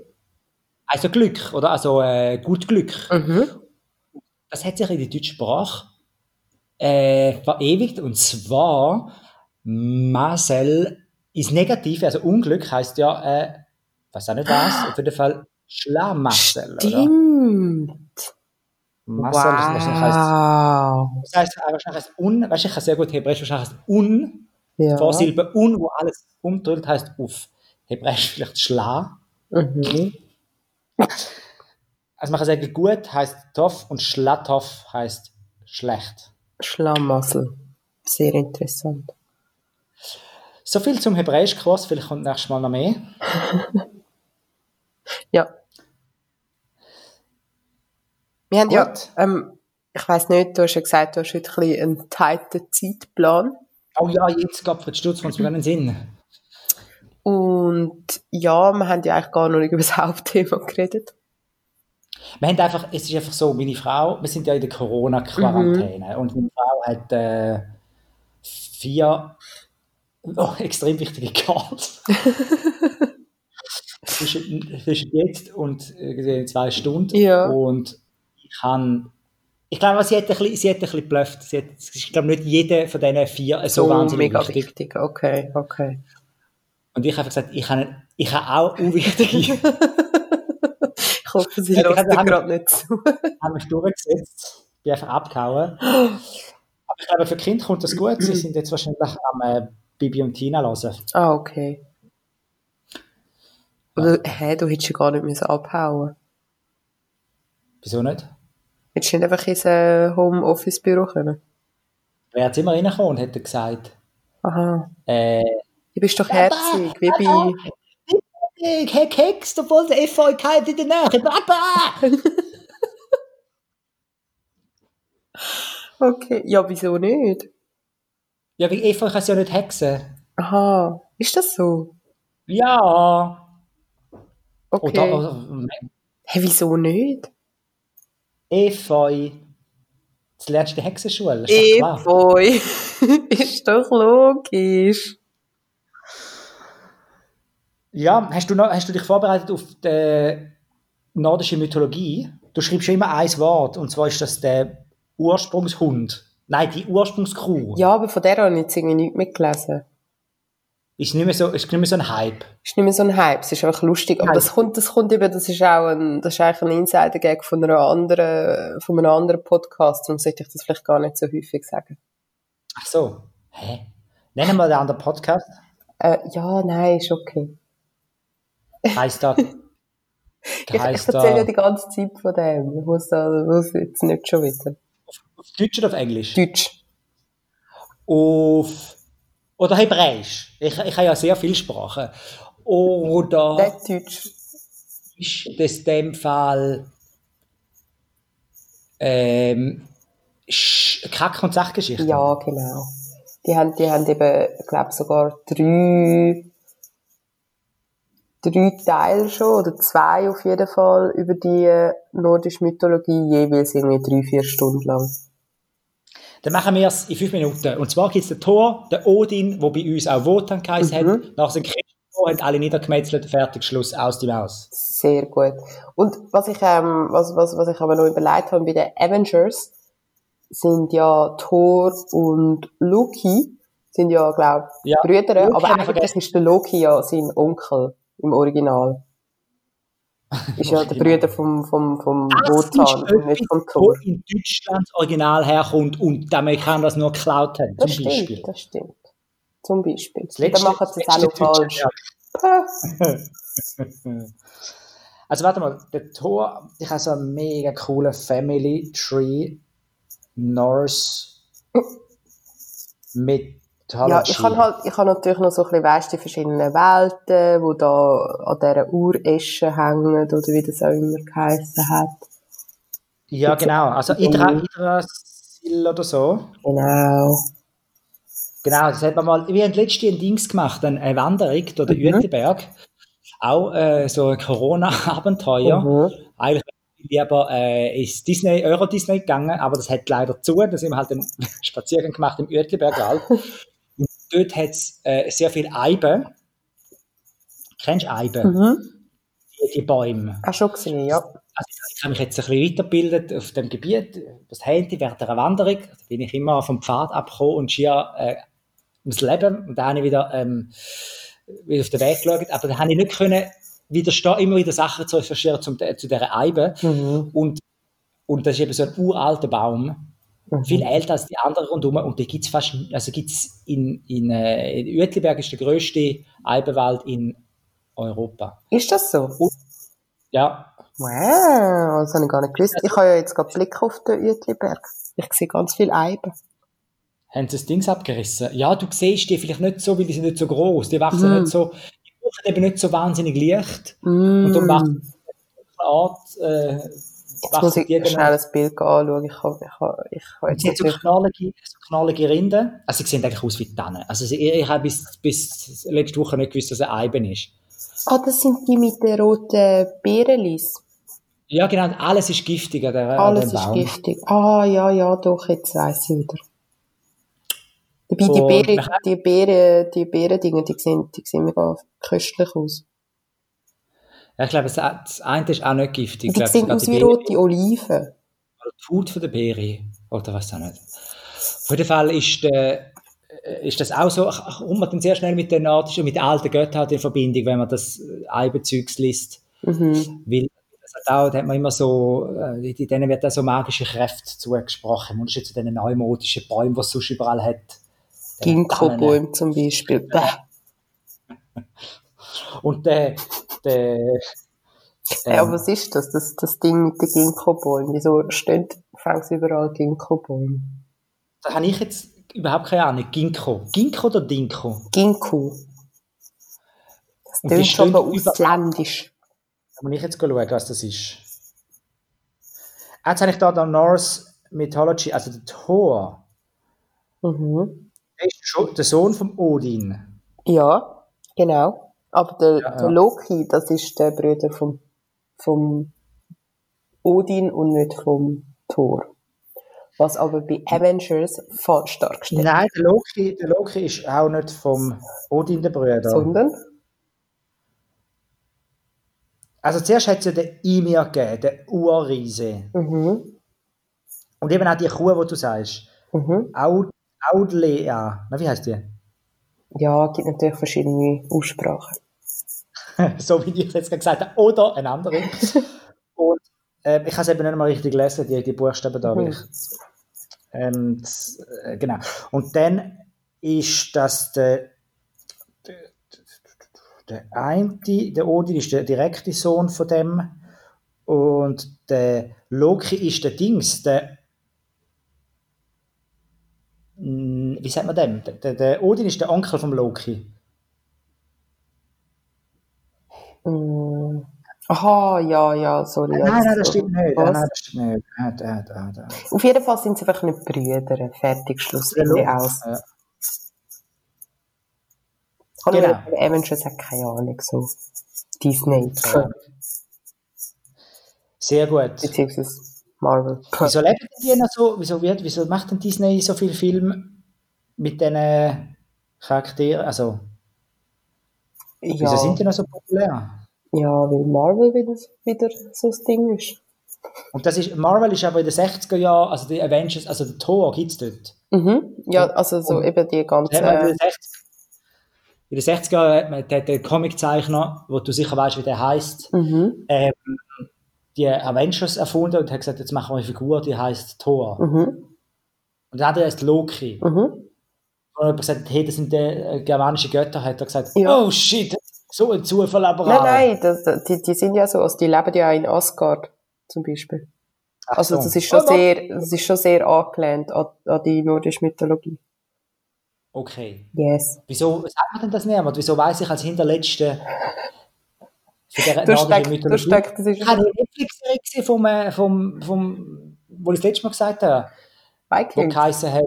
Also Glück, oder? Also äh, gut Glück. Mhm. Das hat sich in der deutschen Sprache äh, verewigt. Und zwar, Masel ist negativ, also Unglück heißt ja, äh, weiß auch nicht was, auf jeden Fall Schlamassel, oder? Stimmt. Das wahrscheinlich heißt, Wow. das heißt äh, wahrscheinlich heißt un, weißt du, ich kann sehr gut Hebräisch, wahrscheinlich heißt un, Ja. Vorsilbe un, wo alles umdrückt, heißt auf Hebräisch vielleicht schla. Mhm. Also man kann sagen, gut heißt toff und schlatoff heißt schlecht. Schlamassel. Sehr interessant. So viel zum Hebräisch-Kurs, vielleicht kommt nächstes Mal noch mehr. Ja. Wir haben ja, Gut. ähm, ich weiss nicht, du hast ja gesagt, du hast heute ein einen tighten Zeitplan. Oh ja, jetzt gab es Stutz von einen Sinn. Und ja, wir haben ja eigentlich gar noch nicht über das Hauptthema geredet. Wir haben einfach, es ist einfach so, meine Frau, wir sind ja in der Corona-Quarantäne und meine Frau hat äh, vier oh, extrem wichtige Calls. zwischen, zwischen jetzt und äh, zwei Stunden. Ja. Und ich kann, ich glaube, sie hat ein bisschen, sie hat ein bisschen geblufft. Sie hat, ich glaube nicht jeder von diesen vier so, So wahnsinnig mega wichtig. wichtig. Okay, okay. Und ich habe gesagt, ich habe, ich habe auch unwichtige Ich hoffe, sie Ja, hört haben- dir gerade nicht zu. haben wir durchgesetzt, bin einfach abgehauen. Aber ich glaube, für Kinder kommt das gut. Sie sind jetzt wahrscheinlich am äh, Bibi und Tina hören. Ah, okay. Oder, hä, du hättest ja gar nicht müssen abhauen Wieso nicht? Hättest du nicht einfach ins äh, Homeoffice-Büro können? Wer hat immer reingekommen und hätte gesagt, Aha. äh, Du bist doch herzig, bei... ich habe Keks, obwohl der FVK in der Nähe. Papa! Okay, ja, wieso nicht? Ja, wie FVK kann es ja nicht hexen. Aha, ist das so? Ja. Okay. Oder, Hä, wieso nicht? Efeu. Das lernst du in der Hexenschule. ist. Efeu. ist doch logisch. Ja, hast du, noch, hast du dich vorbereitet auf die nordische Mythologie? Du schreibst ja immer ein Wort, und zwar ist das der Ursprungshund. Nein, die Ursprungskrew. Ja, aber von der habe ich jetzt irgendwie nichts mitgelesen. Ist nicht mehr so, ist nicht mehr so ein Hype. Ist nicht mehr so ein Hype, es ist einfach lustig. Aber Nein. das kommt, das kommt eben, das ist auch ein, das ist eigentlich ein Insider-Gag von einer anderen, von einem anderen Podcast, darum sollte ich das vielleicht gar nicht so häufig sagen. Ach so. Hä? Nennen wir den anderen Podcast. Äh, ja, nein, ist okay. Heißt da. Ich, heißt erzähle ja die ganze Zeit von dem. Ich muss da, muss jetzt nicht schon wieder. Auf Deutsch oder auf Englisch? Deutsch. Auf. Oder Hebräisch. Ich, ich habe ja sehr viele Sprachen. Oder Nicht Deutsch. ist das in dem Fall. Ähm. Sch- Kack- und Sachgeschichte? Ja, genau. Die haben, die haben eben, ich glaube sogar drei, drei Teile schon, oder zwei auf jeden Fall, über die äh, nordische Mythologie, jeweils irgendwie drei, vier Stunden lang. Dann machen wir es in fünf Minuten. Und zwar gibt es den Thor, den Odin, der bei uns auch Wotan geheißen Mhm. hat. Nach seinem Krieg haben alle niedergemetzelt, fertig, Schluss, aus die Maus. Sehr gut. Und was ich, ähm, was, was, was ich aber noch überlegt habe, bei den Avengers sind ja Thor und Loki, sind ja, glaube ich, Ja. Brüder, Loki aber eigentlich ist der Loki ja sein Onkel im Original. Ist ja der Brüder vom, vom, vom Wotan und nicht vom wo Thor. in Deutschland das Original herkommt und die Amerikaner das nur geklaut haben, Das zum Beispiel. stimmt, das stimmt. Zum Beispiel. Das letzte- Dann machen sie es auch noch falsch. Also warte mal, der Thor, ich habe so einen mega coolen Family Tree Norse Mythology. Ja, ich kann halt, ich habe natürlich noch so ein bisschen, weißt, die verschiedenen Welten, die da an dieser Uresche hängen, oder wie das auch immer geheissen hat. ja genau, also Idra, Yggdrasil oder so. Genau. Genau, das hat man mal, wir haben letztens ein Dings gemacht, eine Wanderung durch den Mhm. Uetliberg. Auch äh, so ein Corona-Abenteuer. Mhm. Eigentlich lieber äh, ins Disney, Euro Disney gegangen, aber das hat leider zu. Da sind wir halt einen Spaziergang gemacht im Uetlibergwald. Und dort hat es äh, sehr viel Eiben. Kennst du Eiben? Mhm. Die, die Bäume. Auch schon gesehen, ja. Also ich habe mich jetzt ein bisschen weitergebildet auf dem Gebiet, das Handy während einer Wanderung. Da bin ich immer vom Pfad abgekommen und schier äh, ums Leben. Und da habe ich wieder, ähm, wieder auf den Weg geschaut. Aber da habe ich nicht können widerstehen, immer wieder Sachen zu recherchieren zum, zu dieser Eibe. Mhm. Und, und das ist eben so ein uralter Baum, Mhm. viel älter als die anderen rundherum. Und da gibt es fast, also gibt's in, in, äh, in Uetliberg ist der grösste Eibenwald in Europa. Ist das so? Ja, Wow, das habe ich gar nicht gewusst. Ich habe ja jetzt gerade Blick auf den Uetliberg. Ich sehe ganz viel Eiben. haben sie das Ding abgerissen. Ja, du siehst die vielleicht nicht so, weil die sind nicht so groß. Die wachsen Mhm. nicht so, die brauchen eben nicht so wahnsinnig Licht. Mm. Und darum auf eine Art, äh, Jetzt muss ich dann schnell ein Bild anschauen. Ich habe ich habe, ich habe Und sie hat jetzt so knallige, so knallige Rinden. Also sie sehen eigentlich aus wie Tannen. Also ich, ich habe bis, bis letzte Woche nicht gewusst, dass es ein Eiben ist. Ah, das sind die mit den roten Beerenlis. Ja, genau. Alles ist giftig an der, an Alles dem ist giftig. Ah, ja, ja, doch, jetzt weiss ich wieder. Dabei, die Beeren, die Beeren, die Beerendinger, die sehen, die sehen mega köstlich aus. Ich glaube, das, eine ist auch nicht giftig. Ich Die sehen aus die wie rote Oliven. oder die Haut von der Beere. Oder was auch nicht. Auf jeden Fall ist, der, äh, ist das auch so, kommt man dann sehr schnell mit den nordischen, mit den alten Göttern halt in Verbindung, wenn man das äh, Eibenzeugs liest. Mhm. Weil das hat auch, da hat man immer so, äh, in denen wird auch so magische Kräfte zugesprochen. Im Unterschied zu den neumodischen Bäumen, die es sonst überall hat. Ginkgo-Bäume zum Beispiel. Und der, der, Ja, ähm, was ist das? das? Das Ding mit den Ginkgo-Bäumen. Wieso stehen fängt überall Ginkgo-Bäume? da habe ich jetzt überhaupt keine Ahnung. Ginkgo. Ginkgo oder Dinko? Ginkgo. Das klingt stehen aber ausländisch. Da muss ich jetzt schauen, was das ist. Jetzt habe ich da den Norse Mythology, also der Thor. Mhm. Der ist schon der Sohn von Odin. Ja, genau. Aber der, Ja, ja. der Loki, das ist der Bruder vom, vom Odin und nicht vom Thor. Was aber bei Avengers falsch dargestellt Nein, der Loki, der Loki ist auch nicht vom Odin der Brüder. sondern Also zuerst hat es ja den Ymir gegeben, den Urriese. mhm, Und eben auch die Kuh, die du sagst. mhm. Aud Audlea. Na, wie heißt die? Ja, gibt natürlich verschiedene Aussprachen. so wie ich jetzt gerade gesagt habe. Oder ein anderer. Und ähm, ich habe es eben nicht mal richtig gelesen, die, die Buchstaben da. Mhm. ähm, äh, genau. Und dann ist das der, der, der eine, der Odin ist der direkte Sohn von dem. Und der Loki ist der Dings, der. Mm, Wie sagt man dem? Der, der, Odin ist der Onkel vom Loki. Mm. Aha, ja, ja, sorry. Nein, nein, das stimmt nicht. Nein, nein, das stimmt nicht. Ah, da, da, da. Auf jeden Fall sind sie einfach nicht Brüder. Fertig, Schluss, Ende aus. Ja. Genau. Genau. Avengers hat keine Ahnung, so Disney, Sehr gut. beziehungsweise Marvel. Wieso leben die noch so? Wieso, wird, wieso macht denn Disney so viele Filme mit diesen Charakteren? Also, wieso Ja, sind die noch so populär? ja, weil Marvel wieder, wieder so das Ding ist. Und das ist, Marvel ist aber in den 60er Jahren, also die Avengers, also der Thor gibt es dort. Mhm. Ja, also so Und- eben die ganze. Hat man in, den 60, in den 60er Jahren hat man den Comiczeichner, wo du sicher weißt, wie der heißt, Mhm. ähm, die Avengers erfunden und hat gesagt, jetzt machen wir eine Figur, die heißt Thor. Mhm. Und dann hat er erst Loki. Mhm. Jemand gesagt, hey, das sind die äh, germanischen Götter, hat er gesagt, Ja. oh shit, so ein Zufall aber Nein, nein, das, die, die sind ja so, also die leben ja in Asgard zum Beispiel. Ach Also so. das ist schon Oh, sehr, das ist schon sehr angelehnt an, an die nordische Mythologie. Okay. Yes. Wieso sagt man denn das niemand? Wieso weiß ich als hinterletzte für der nordischen steckst, du Mythologie? steckst, das ist Ich habe eine Netflix-Serie vom, äh, vom, vom, wo ich das letzte Mal gesagt habe, wo Vikings. geheißen hat,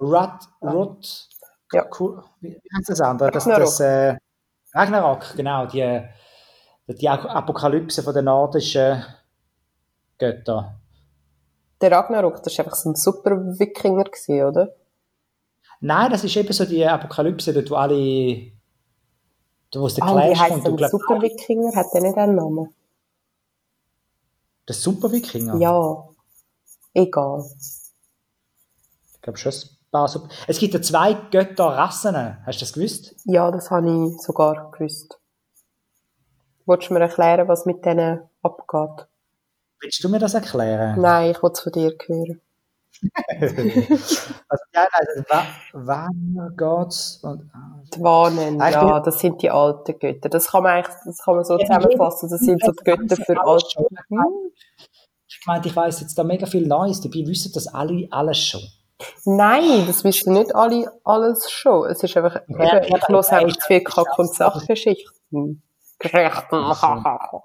Rut, Rut, Ja. Ku- wie wie heißt das andere? Das, Ragnarok. das, äh, Ragnarok, genau, die, die Apokalypse von den nordischen Göttern. Der Ragnarok, das war einfach so ein super Wikinger, gewesen, oder? Nein, das ist eben so die Apokalypse, dort wo alle, wo es der Ah, wie Clash heisst. Du denn glaubst, Super Wikinger? Hat der nicht einen Namen? der Super-Wikinger? Ja. Egal. Ich glaube schon paar Super Es gibt ja zwei Götterrassen. Hast du das gewusst? Ja, das habe ich sogar gewusst. Wolltest du mir erklären, was mit denen abgeht? Willst du mir das erklären? Nein, ich will es von dir hören. Also, ja, also, wann geht's? Und, ah, Die Wanen, ja, das sind die alten Götter. Das kann man eigentlich, das kann man so Ja, zusammenfassen. Das sind so die Götter für alte. Ich meinte, ich weiss jetzt da mega viel Neues. Dabei wissen das alle alles schon. Nein, das wissen nicht alle alles schon. Es ist einfach, Ja, ich höre einfach zu viel Kack- und. Sachgeschichten. Geschichten. Also,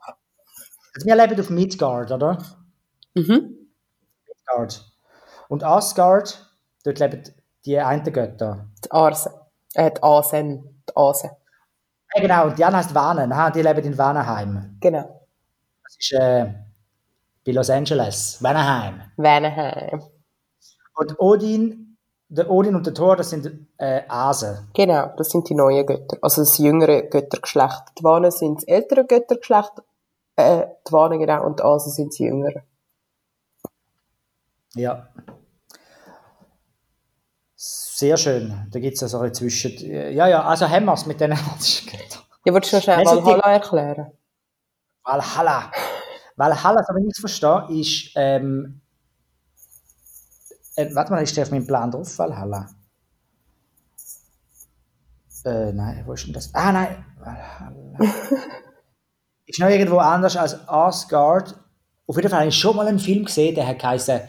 wir leben auf Midgard, oder? Mhm. Midgard. Und Asgard, dort leben die einen Götter. Die Arsen. Äh, die Asen. Die Asen. Ja, genau, und die andere heißt Vanen. Aha, die leben in Vanaheim. Genau. Das ist äh, bei Los Angeles. Vanaheim. Venenheim. Und Odin, der Odin und der Thor, das sind äh, Asen. Genau, das sind die neuen Götter. Also das jüngere Göttergeschlecht. Die Wanen sind das ältere Göttergeschlecht. Äh, die Wanen genau und die Asen sind die jüngeren. Ja. Sehr schön. Da gibt es ja so ein zwischen. Ja, ja, also haben wir es mit den nordischen Göttern. Ja, willst du noch schnell Valhalla erklären? Valhalla. Valhalla, so wie ich es verstehe, ist. Ähm, äh, warte mal, ist der auf meinem Plan drauf? Valhalla. Äh, nein, wo ist denn das? Ah, nein. Valhalla. ist noch irgendwo anders als Asgard. Auf jeden Fall habe ich schon mal einen Film gesehen, der hat geheißen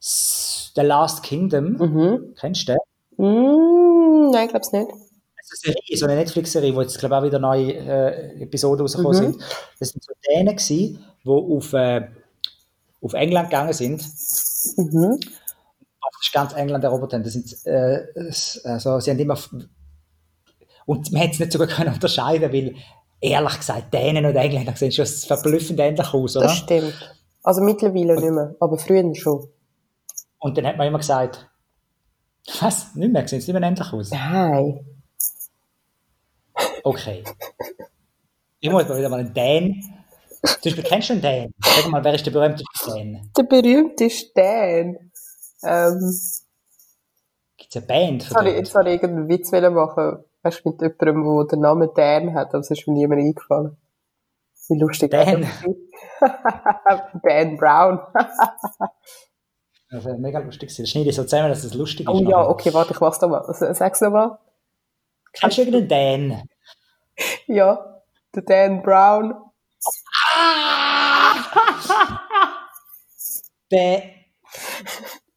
The Last Kingdom. Mhm. Kennst du den? Mm, nein, ich glaube es nicht. Das ist eine Serie, so eine Netflix-Serie, wo jetzt, glaube ich, auch wieder neue äh, Episoden rausgekommen Mhm. sind. Das sind so gewesen, die auf, äh, auf England gegangen sind. Mhm. Praktisch ganz England erobert haben. Das sind, äh, also, sie haben immer... Und man hätte es nicht sogar können unterscheiden weil, ehrlich gesagt, Dänen und Engländer sehen schon verblüffend ähnlich aus, oder? Das stimmt. Also mittlerweile nicht mehr, aber früher schon. Und dann hat man immer gesagt, was? Nicht mehr? Sehen sie nicht mehr ähnlich aus? Nein. Okay. Ich muss mal wieder mal einen Dän. Zum Beispiel, kennst du einen Dän? Sag mal, wer ist der berühmteste Dän? Der berühmteste Dan. Ähm, Gibt es eine Band denen? jetzt habe ich irgendeinen Witz machen, weißt du, mit jemandem, der den Namen Dan hat, aber es ist mir niemand eingefallen. Wie lustig. Dan. Dan Brown. Das wäre mega lustig gewesen. Das schneide ich so zusammen, dass es lustig ist. oh ja, okay, warte, ich mach's nochmal. Sag's nochmal. Kennst du irgendeinen Dän? Ja, der Dan Brown. Der...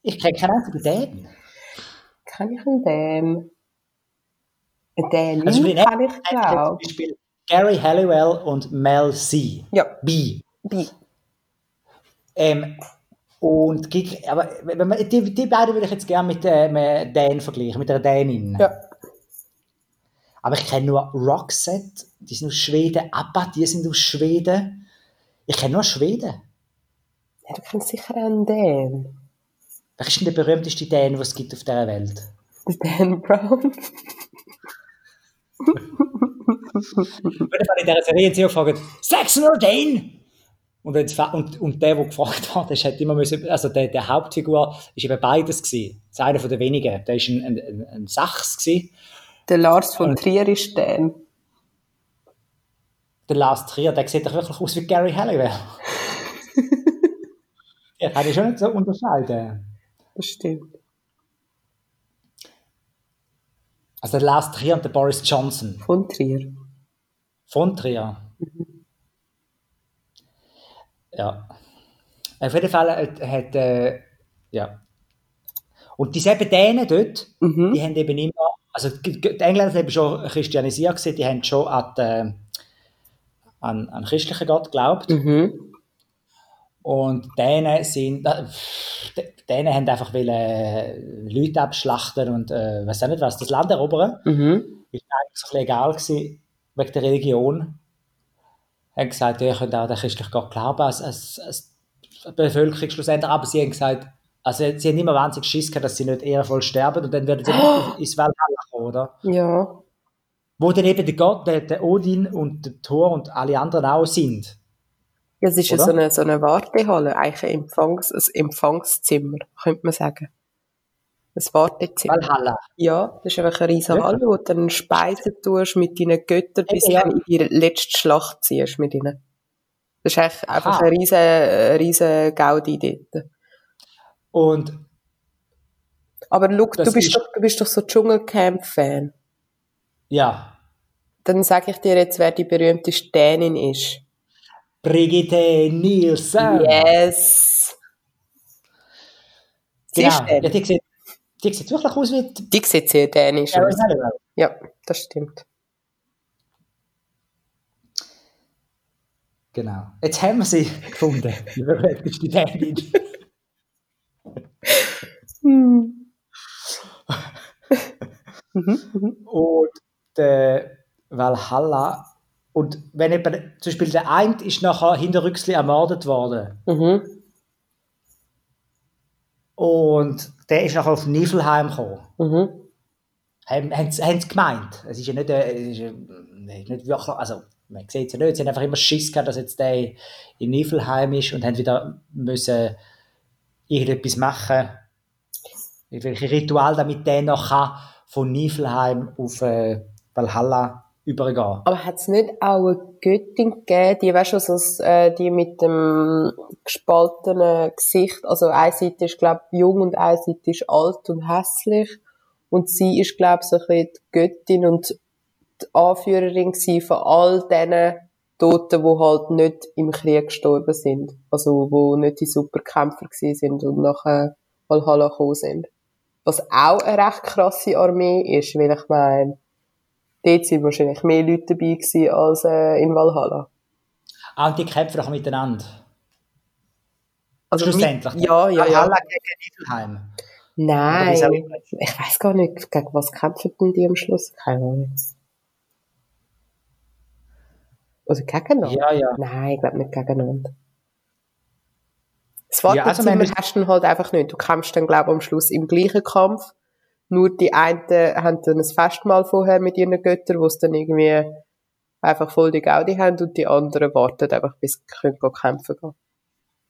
Ich kenne keinen einzigen Dän. Kann ich einen Dan? Einen Dan Also, Lin ich kann ich, Zum glaube Beispiel Gary Halliwell und Mel C. Ja, B. Bi. Ähm, und Gig- aber wenn man, die, die beiden würde ich jetzt gerne mit äh, mit Dan vergleichen, mit der Dänin. Ja. Aber ich kenne nur Roxette, die sind aus Schweden, ABBA, die sind aus Schweden. Ich kenne nur Schweden. Ja, du kennst sicher einen Dan. Wer ist denn der berühmteste Dän, den es gibt auf dieser Welt? Der Dan Brown. Jeden Fall in dieser Serie sie auch gefragt, Saxon oder Dane? Und, und, und der, der gefragt hat, ist, hat immer müssen, also der, der Hauptfigur ist eben beides gewesen. Das ist einer von den wenigen. Der ist ein, ein, ein, ein Sachs gewesen. Der Lars von Trier ist Dan. Der Lars Trier, der sieht doch wirklich aus wie Gary Halliwell. ja, kann ich schon nicht so unterscheiden. Das stimmt. Also der Lars Trier und der Boris Johnson. Von Trier. Von Trier. Ja. Auf jeden Fall hat, äh, ja. Und dieselben Dänen dort, Mhm. die haben eben immer, also die die Engländer sind eben schon christianisiert gewesen, die haben schon an, die, an, an christlichen Gott geglaubt. Mhm. Und Dänen sind, die Dänen haben einfach wollen, äh, Leute abschlachten und, äh, weiß auch nicht was, das Land erobern. Mhm. ist eigentlich so ein bisschen egal gewesen, wegen der Religion. Haben gesagt, ja, ihr könnt auch den christlichen Gott glauben als, als, als Bevölkerung schlussendlich, aber sie haben gesagt, also sie haben immer wahnsinnig Schiss gehabt, dass sie nicht ehrenvoll sterben und dann werden sie nicht ins Valhalla kommen, oder? Ja. Wo dann eben der Gott, der, der Odin und der Thor und alle anderen auch sind. Ja, Es ist ja so eine, so eine Wartehalle, eigentlich ein, Empfangs-, ein Empfangszimmer, könnte man sagen. Ein Wartezimmer. Valhalla. Ja, das ist einfach eine riesige? Halle, wo du dann speisen tust mit deinen Göttern, bis Ja. du dann in die letzte Schlacht ziehst mit ihnen. Das ist eigentlich Aha. einfach eine riesige, riesige Gaudi dort. Und Aber look, du bist, ist- doch, du bist doch so Dschungelcamp-Fan. ja, Dann sage ich dir jetzt, wer die berühmteste Dänin ist. Brigitte Nielsen. Yes! Sie Genau. ist Ja, die, sieht, die sieht wirklich aus wie die Die sieht sehr dänisch aus. Ja, das stimmt. Genau. Jetzt haben wir sie gefunden. Die berühmteste Dänin. Hm. mhm, mhm. Und der Valhalla. Und wenn eben, zum Beispiel der eine ist nachher hinterrücksli ermordet worden. Mhm. Und der ist nachher auf Niflheim gekommen. Mhm. Haben, haben, sie- haben sie gemeint. Es ist ja nicht, äh, es ist nicht wirklich, also man sieht es ja nicht, sie haben einfach immer Schiss gehabt, dass jetzt der in Niflheim ist und haben wieder müssen irgendetwas machen, irgendwelche Ritual, damit der noch kann von Niflheim auf äh, Valhalla übergehen. Aber hat es nicht auch eine Göttin gegeben, die, weißt du, so, äh, die mit dem gespaltenen Gesicht, also eine Seite ist, glaube ich, jung und eine Seite ist alt und hässlich. Und sie ist, glaube ich, so ein bisschen die Göttin und die Anführerin von all diesen Toten, die halt nicht im Krieg gestorben sind. Also, wo nicht die Superkämpfer gewesen sind und nachher Valhalla gekommen sind. Was auch eine recht krasse Armee ist, weil ich meine, dort sind wahrscheinlich mehr Leute dabei gewesen als äh, in Valhalla. Ah, und die kämpfen auch miteinander. Also Schlussendlich. Mit, ja, ja, ja. Valhalla gegen Niflheim. Nein, ich weiß gar nicht, gegen was kämpfen denn die am Schluss? Keine Ahnung. Oder gegeneinander? Ja, ja. Nein, ich glaube nicht gegeneinander. Das Wartezimmer Ja, also hast du dann halt einfach nicht. Du kämpfst dann, glaube ich, am Schluss im gleichen Kampf. Nur die einen haben dann ein Festmahl vorher mit ihren Göttern, wo es dann irgendwie einfach voll die Gaudi haben und die anderen warten einfach, bis sie können kämpfen gehen.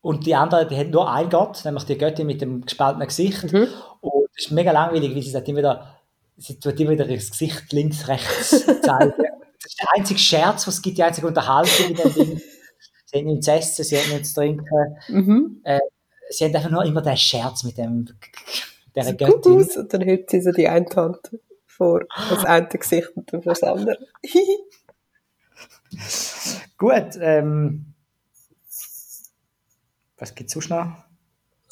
Und die andere, die hat nur einen Gott, nämlich die Göttin mit dem gespaltenen Gesicht. Mhm. Und es ist mega langweilig, weil sie sagt immer wieder, sie tut immer wieder das Gesicht links, rechts zeigen. das ist der einzige Scherz, was es gibt, die einzige Unterhaltung in dem Ding. Sie haben nichts zu essen, sie haben nichts zu trinken. Mhm. Sie haben einfach nur immer den Scherz mit dem, der Gut Göttin. aus, und dann hebt sie so die eine Hand vor das eine Gesicht und dann vor das andere. Gut, ähm, was gibt es sonst noch?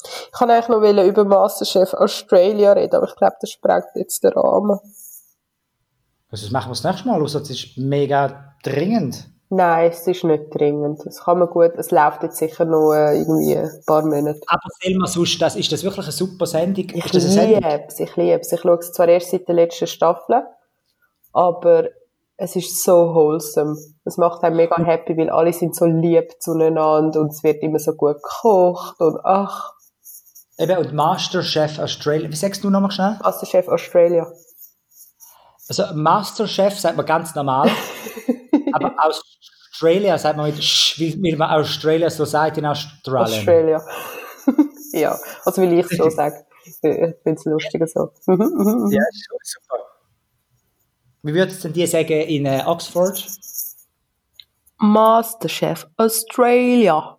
Ich kann eigentlich noch über Masterchef Australia reden, aber ich glaube, das sprengt jetzt den Rahmen. Also das machen wir das nächste Mal, außer es ist mega dringend. Nein, es ist nicht dringend. Es kann man gut, es läuft jetzt sicher noch äh, irgendwie ein paar Monate. Aber Selma, sonst, das, ist das wirklich eine super Sendung? Ich ist das eine Sendung? liebe es, ich liebe es. Ich schaue es zwar erst seit der letzten Staffel, aber es ist so wholesome. Es macht einen mega happy, weil alle sind so lieb zueinander und es wird immer so gut gekocht und ach, Eben, und Masterchef Australia, wie sagst du nochmal schnell? Masterchef Australia. Also Masterchef sagt man ganz normal, aber Australia sagt man mit Sch, wie, man Australia so sagt in Australien. Australia. ja, also will ich es so sagen. Ich finde es lustiger so. Mhm, mhm, mhm. Ja, super. Wie würdest denn die sagen in äh, Oxford? Masterchef Australia.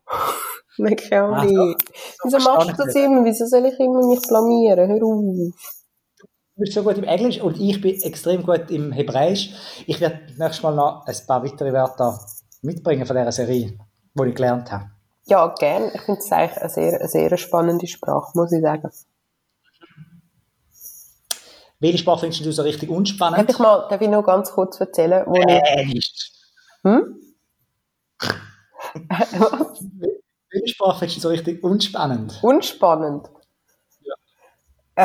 Ich auch Ach, nicht. Wieso machst ich du das immer? Wieso soll ich immer mich blamieren? Hör auf. Du bist so gut im Englisch und ich bin extrem gut im Hebräisch. Ich werde nächstes Mal noch ein paar weitere Wörter mitbringen von dieser Serie, die ich gelernt habe. Ja, gern. Ich finde es eigentlich eine sehr, eine sehr spannende Sprache, muss ich sagen. Welche Sprache findest du so richtig Darf unspannend? ich mal, darf ich noch ganz kurz erzählen, wo ich, Dänisch. hm? Welche Sprache findest du so richtig unspannend? Unspannend. Äh,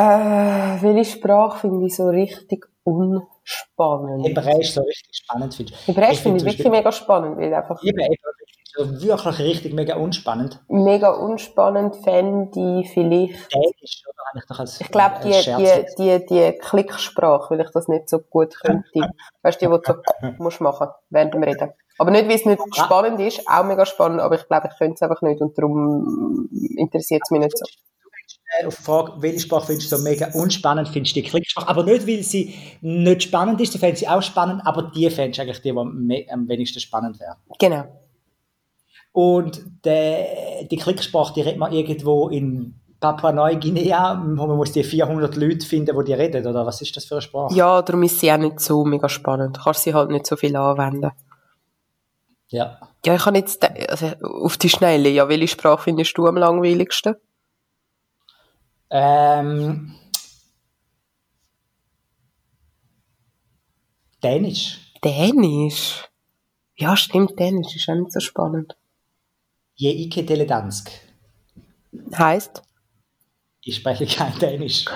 welche Sprache finde ich so richtig unspannend? Hebräisch so richtig spannend findest. Hebräisch finde ich wirklich Beispiel- mega spannend, weil einfach Eben, eben, wirklich richtig mega unspannend. mega unspannend fände ich vielleicht Dänisch, oder? Ich als Ich glaube, die, Scherz die, gesagt. die, die Klicksprache, weil ich das nicht so gut könnte. weißt du, die, die du so musst machen, während dem Reden. Aber nicht, weil es nicht spannend ist, auch mega spannend, aber ich glaube, ich könnte es einfach nicht und darum interessiert es mich nicht so. Äh, Auf die Frage, welche Sprache findest du so mega unspannend, findest du die Klicksprache. Aber nicht, weil sie nicht spannend ist, du fändest sie auch spannend, aber die fändest du eigentlich die, die am wenigsten spannend wäre. Genau. Und der, die Klicksprache, die redet man irgendwo in Papua-Neuguinea, wo man muss die 400 Leute finden, die die reden, oder was ist das für eine Sprache? Ja, darum ist sie auch nicht so mega spannend. Du kannst sie halt nicht so viel anwenden. Ja. Ja, ich kann jetzt, de- also auf die Schnelle, ja, welche Sprache findest du am langweiligsten? Ähm, Dänisch. Dänisch. Ja, stimmt, Dänisch ist auch nicht so spannend. Je ikke teledansk. Heisst? Ich spreche kein Dänisch.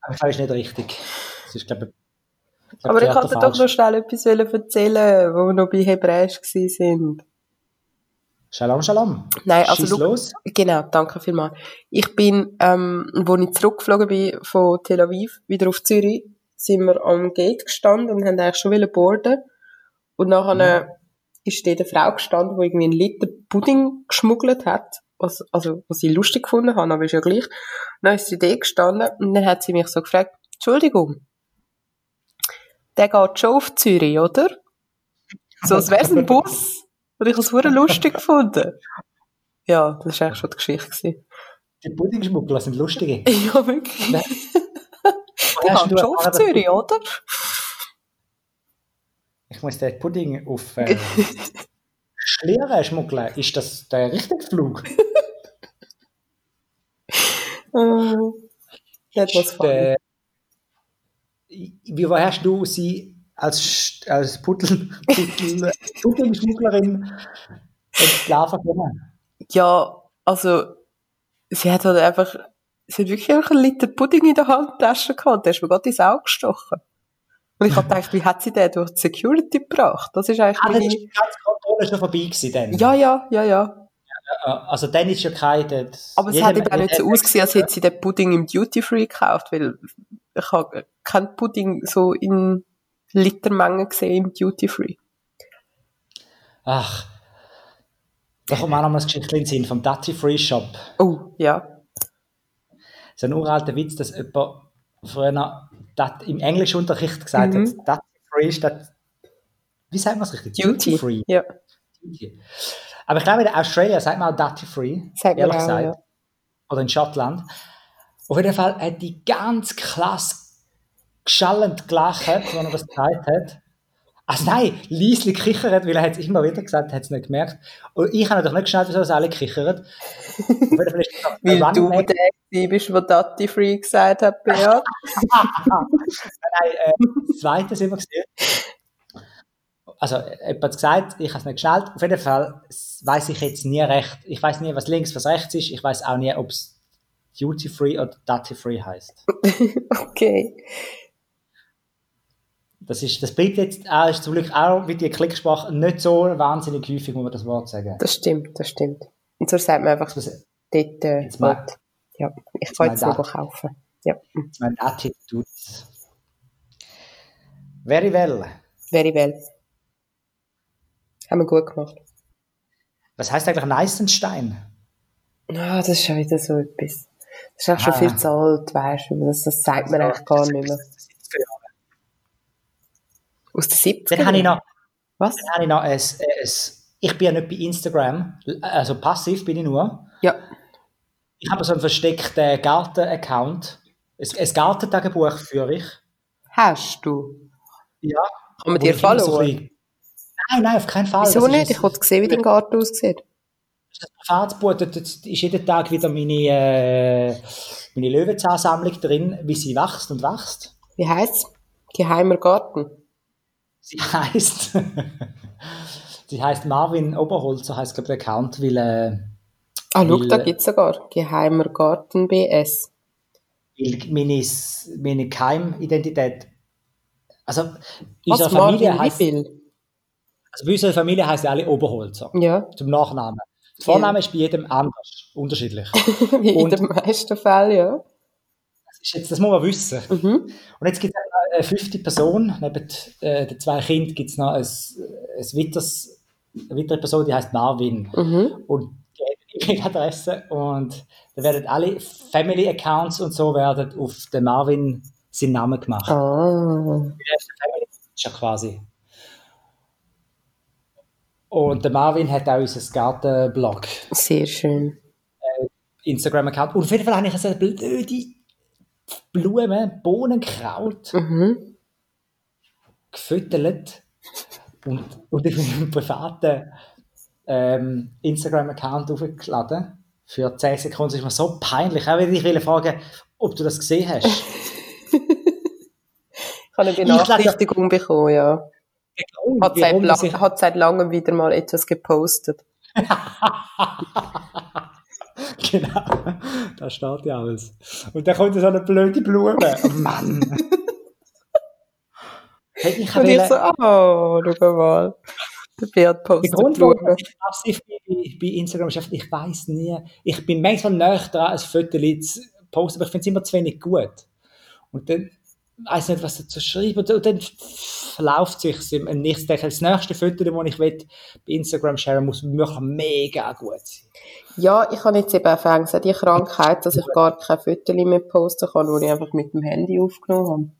Aber ich glaube, ist nicht richtig. Das ist, glaube ich, glaube, Aber ich wollte doch noch schnell etwas erzählen, wo wir noch bei Hebräisch waren. Shalom, shalom. Nein, also Schieß los. Genau, danke vielmals. Ich bin, ähm, wo ich zurückgeflogen bin von Tel Aviv, wieder auf Zürich, sind wir am Gate gestanden und haben eigentlich schon wollen boarden. Und nachher ist dort eine Frau gestanden, die irgendwie einen Liter Pudding geschmuggelt hat. Was, also, was ich lustig gefunden habe, aber ist ja gleich. Dann ist sie dort gestanden und dann hat sie mich so gefragt, Entschuldigung, der geht schon auf Zürich, oder? So, als wäre es ein Bus. Und ich habe es lustig gefunden. Ja, das war eigentlich schon die Geschichte. gewesen. Die Puddingschmuggler sind lustige. Ja, wirklich. Nein. Der Hast du schon auf Zürich, oder? Ich muss den Pudding auf äh, Schlieren schmuggeln. Ist das der richtige Flug? That was funny. Der, wie hast du sie als, als Puddel, Puddel, Puddingschmugglerin entlarven können? Ja, also, sie hat halt einfach, sie hat wirklich einfach einen Liter Pudding in der Handtasche gehabt. Der ist mir gerade ins Auge gestochen. Und ich habe gedacht, wie hat sie den durch die Security gebracht? Das ist eigentlich Ah, meine... ist die ganze Kontrolle schon vorbei gewesen dann. Ja, ja, ja, ja. Also dann ist ja kein... das- Aber es hat eben auch nicht so ausgesehen, als hätte sie den Pudding im Duty Free gekauft, weil ich habe keinen Pudding so in Litermengen gesehen im Duty Free. Ach, da kommt auch noch mal das Geschichte in Sinn vom Duty Free Shop. Oh, ja. So ein uralter Witz, dass jemand früher dat, im Englischunterricht gesagt Mhm. hat, Duty Free statt... Wie sagt man es richtig? Duty. Free. Ja. Duty. Aber ich glaube, in Australien sagt man auch Duty Free. Sagt man ehrlich auch, gesagt. ja. Oder in Schottland. Auf jeden Fall hat die ganz klasse geschallend gelacht, als er das gesagt hat. Also nein, Liesli kichert, weil er hat es immer wieder gesagt, hat es nicht gemerkt. Und ich habe natürlich nicht geschnallt, wieso das alle kichern. Weil du der bist, der Duty Free gesagt hat, Beat. Nein, äh, das zweite sind wir gesehen. Also, jemand hat gesagt, ich habe es nicht geschnallt. Auf jeden Fall weiß ich jetzt nie recht. Ich weiß nie, was links, was rechts ist. Ich weiß auch nie, ob es Duty Free oder Duty Free heißt. Okay. Das, ist, das bleibt jetzt auch, ist zum Glück auch wie die Klicksprache nicht so wahnsinnig häufig, muss man das Wort sagen. Das stimmt, das stimmt. Und so sagt man einfach Das, dort, äh, Jetzt mal-. Ja, ich kann jetzt das. kaufen. Ja, mein Attitude. Very well. very well. Haben wir gut gemacht. Was heißt eigentlich Neisenstein? Ah, das ist schon wieder so etwas. Das ist auch schon Ah. viel zu alt, weißt du. Das, das sagt man eigentlich gar nicht mehr. Aus den 70ern? Dann habe ich noch, Was? dann habe ich noch ein, ein, ich bin ja nicht bei Instagram, also passiv bin ich nur. Ja. Ich habe so einen versteckten Garten-Account. Ein, ein Gartentagebuch führe ich. Hast du? Ja. Kann man dir immer so Nein, nein, auf keinen Fall. Wieso nicht? Ich wollte sehen, wie dein Garten aussieht. das Privatsbuch, dort ist jeden Tag wieder meine, äh, meine Löwenzahnsammlung drin, wie sie wächst und wächst. Wie heisst Geheimer Garten. Sie heißt, sie heißt Marvin Oberholzer, heißt glaube ich der Account, weil, äh, Ah, schau, da gibt's sogar. Geheimer Garten BS. weil meine, meine Keimidentität, also in Was, unserer Familie heißt, also bei unserer Familie heißt alle Oberholzer, Ja, zum Nachnamen. Der Vorname ist bei jedem anders, unterschiedlich. wie in den meisten Fällen, ja. Das, jetzt, das muss man wissen. Mhm. Und jetzt gibt es eine fünfte Person, neben äh, den zwei Kindern gibt es noch ein, ein weiteres, eine weitere Person, die heißt Marvin. Mhm. Und die hat eine E-Mail-Adresse und da werden alle Family-Accounts und so werden auf den Marvin seinen Namen gemacht. Ah. Der ist der Family ist ja quasi. Und der Marvin hat auch unser Gartenblog, Sehr schön. Instagram-Account. Und auf jeden Fall habe ich so eine blöde Blumen, Bohnenkraut Mhm. gefüttert und, und auf meinem privaten ähm, Instagram-Account aufgeladen. Für 10 Sekunden Das ist mir so peinlich. Auch wenn ich will fragen, ob du das gesehen hast. Ich habe eine Ich Benachrichtigung bekommen, ja. Hat Warum seit, ich- lang, hat seit langem wieder mal etwas gepostet. genau, da steht ja alles. Und dann kommt so eine blöde Blume. Oh Mann. Hey, ich Und ich so, oh, schau mal. Der Beat Der postet Grund, warum Blumen. ich passiv bin bei, Instagram ist einfach, ich weiß nie. Ich bin manchmal näher dran, ein Foto zu posten, aber ich finde es immer zu wenig gut. Und dann weiß nicht, was dazu schreiben. Und, dann verläuft sich im nächsten Tag. Das nächste Foto, das ich will, bei Instagram sharen muss wirklich mega gut sein. Ja, ich habe jetzt eben angefangen, die Krankheit, dass ich gar keine Fotos mehr posten kann, die ich einfach mit dem Handy aufgenommen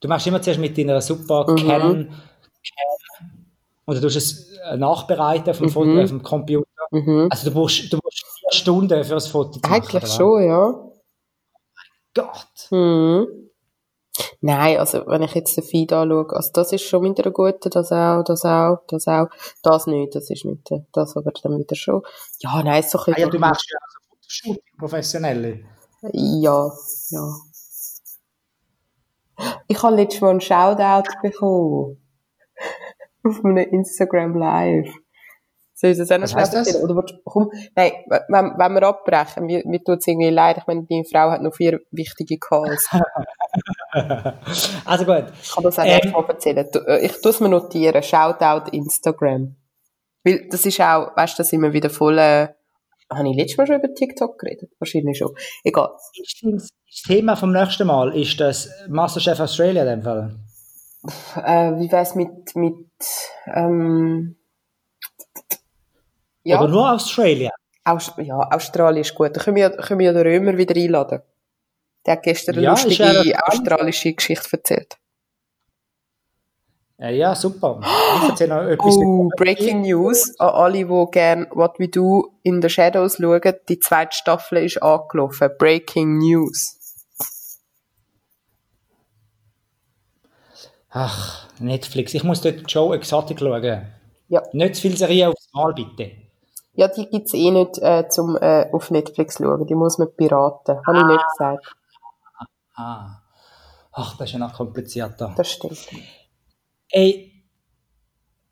Du machst immer zuerst mit deiner super Mhm. Canon und du tust es äh, nachbereiten auf dem, Foto, Mhm. auf dem Computer. habe. Mhm. Also du brauchst, du brauchst vier Stunden für ein Foto zu machen. Eigentlich oder schon, ja. Gott. Mhm. Nein, also wenn ich jetzt den Feed anschaue, also das ist schon mit einer guten, das auch, das auch, das auch, das nicht, das ist mit der, das aber dann wieder schon. Ja, nein, so ein Ah, ja, bisschen- du machst ja also Fotoshooting, professionelle. Ja, ja. Ich habe letztes Mal einen Shoutout bekommen. Auf einem Instagram Live. Soll ich das auch noch schnell erzählen? Oder willst komm, nein, wenn, wenn wir abbrechen, mir, mir tut es irgendwie leid. Ich meine, deine Frau hat noch vier wichtige Calls. Also gut. Ich kann das auch Ähm. nicht mal erzählen. Äh, Ich tue es mir notieren. Shoutout Instagram. Weil das ist auch, weißt du, da sind wir wieder voll, äh, habe ich letztes Mal schon über TikTok geredet? Wahrscheinlich schon. Egal. Das Thema vom nächsten Mal ist das Masterchef Australia in dem Fall. Äh, wie wär's mit, mit, ähm, ja, Oder nur Australia? Aus, ja, Australien ist gut. Da können wir, können wir den Römer wieder einladen. Der hat gestern eine Ja, lustige ja australische Geschichte erzählt. Ja, ja, super. Ich erzähle noch etwas. Oh, Breaking News an alle, die gerne What We Do in the Shadows schauen. Die zweite Staffel ist angelaufen. Breaking News. Ach, Netflix. Ich muss dort Joe Exotic schauen. Ja. Nicht zu viel Serien aufs Mal, bitte. Ja, die gibt's eh nicht äh, zum äh, auf Netflix schauen. Die muss man piraten. Habe ich nicht gesagt. Ah. Ach, das ist ja noch komplizierter. Das stimmt. Ey,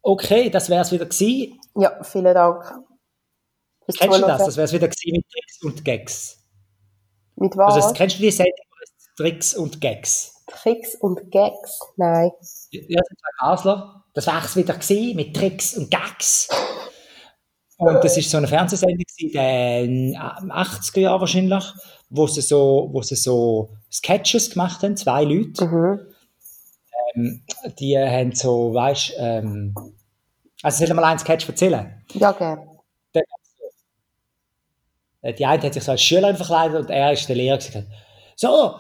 okay, das wäre es wieder gewesen. Ja, vielen Dank. Bis Kennst du das? Das wäre es wieder gewesen mit Tricks und Gags. Mit was? Also, kennst du die Sendung Tricks und Gags? Tricks und Gags? Nein. Ja, das sind zwei Basler. Das war es wieder gewesen, mit Tricks und Gags. Und das ist so eine Fernsehsendung in den 80er Jahren wahrscheinlich, wo sie so, wo sie so Sketches gemacht haben, zwei Leute. Mhm. Die haben so, weißt ähm, also soll ich mal einen Sketch erzählen? Ja, gern. Äh, Die eine hat sich so als Schülerin verkleidet und er ist der Lehrer gewesen. So,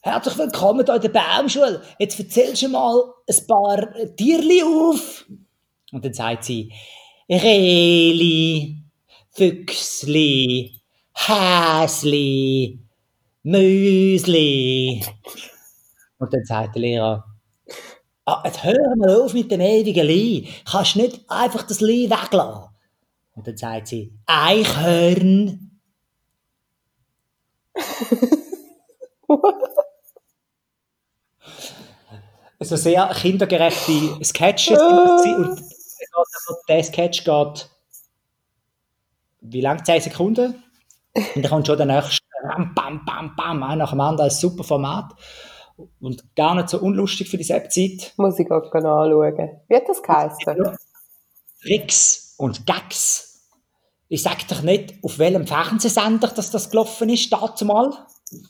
herzlich willkommen hier in der Baumschule. Jetzt erzählst du mal ein paar Tierli auf. Und dann sagt sie, Reli, Füchsli, Häsli, Müsli. Und dann sagt der Lehrer, ah, jetzt hör mal auf mit dem ewigen Li. Kannst nicht einfach das Li weglassen. Und dann sagt sie, Eichhörn. also sehr kindergerechte Sketches. und der Sketch geht, wie lang? 10 Sekunden? Und dann kommt schon der nächste, bam, bam, bam, bam, ein nach dem anderen, ein super Format. Und gar nicht so unlustig für die Sepp-Zeit. Muss ich gerade anschauen. Wie hat das geheißen? Tricks und Gags. Ich sag doch nicht, auf welchem Fernsehsender dass das gelaufen ist, dazu mal.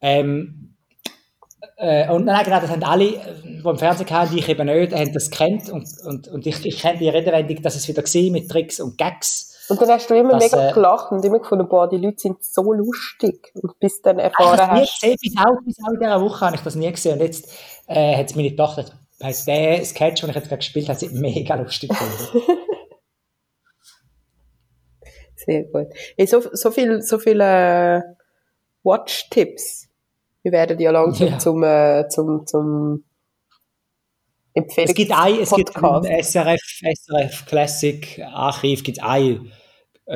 Ähm, äh, und nein, genau, das haben alle, äh, die im Fernsehen kamen, die ich eben nicht, haben das kennt und, und, und ich, ich kenne die Redewendung, dass es wieder war mit Tricks und Gags. Und dann hast du immer Das, mega äh, gelacht und immer gefunden, boah, die Leute sind so lustig. Und bis dann Ich erfahren es nie hast, gesehen, bis auch, bis auch in dieser Woche habe ich das nie gesehen. Und jetzt äh, hat meine Tochter, heisst der Sketch, den ich jetzt gerade gespielt habe, sie mega lustig gefunden. sehr gut. Hey, so, so viel, so viel äh, Watch-Tipps. Wir werden ja langsam Ja. zum, äh, zum, zum Empfehlungs Es gibt ein, es gibt SRF, SRF Classic Archiv gibt eine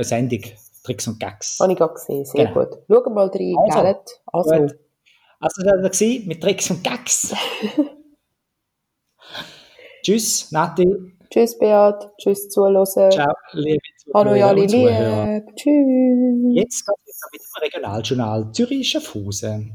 Sendung, Tricks und Gags. Habe ich gerade gesehen, sehr Genau. gut. Schau mal rein, Also, gell? Also, Gut. Also, das war mit Tricks und Gags. Tschüss, Nati. Tschüss, Beat. Tschüss, Zuhören. Ciao, liebe Hallo, Zuhörer alle und Zuhörer. lieb. Tschüss. Jetzt geht es mit dem Regionaljournal Zürich-Schaffhausen.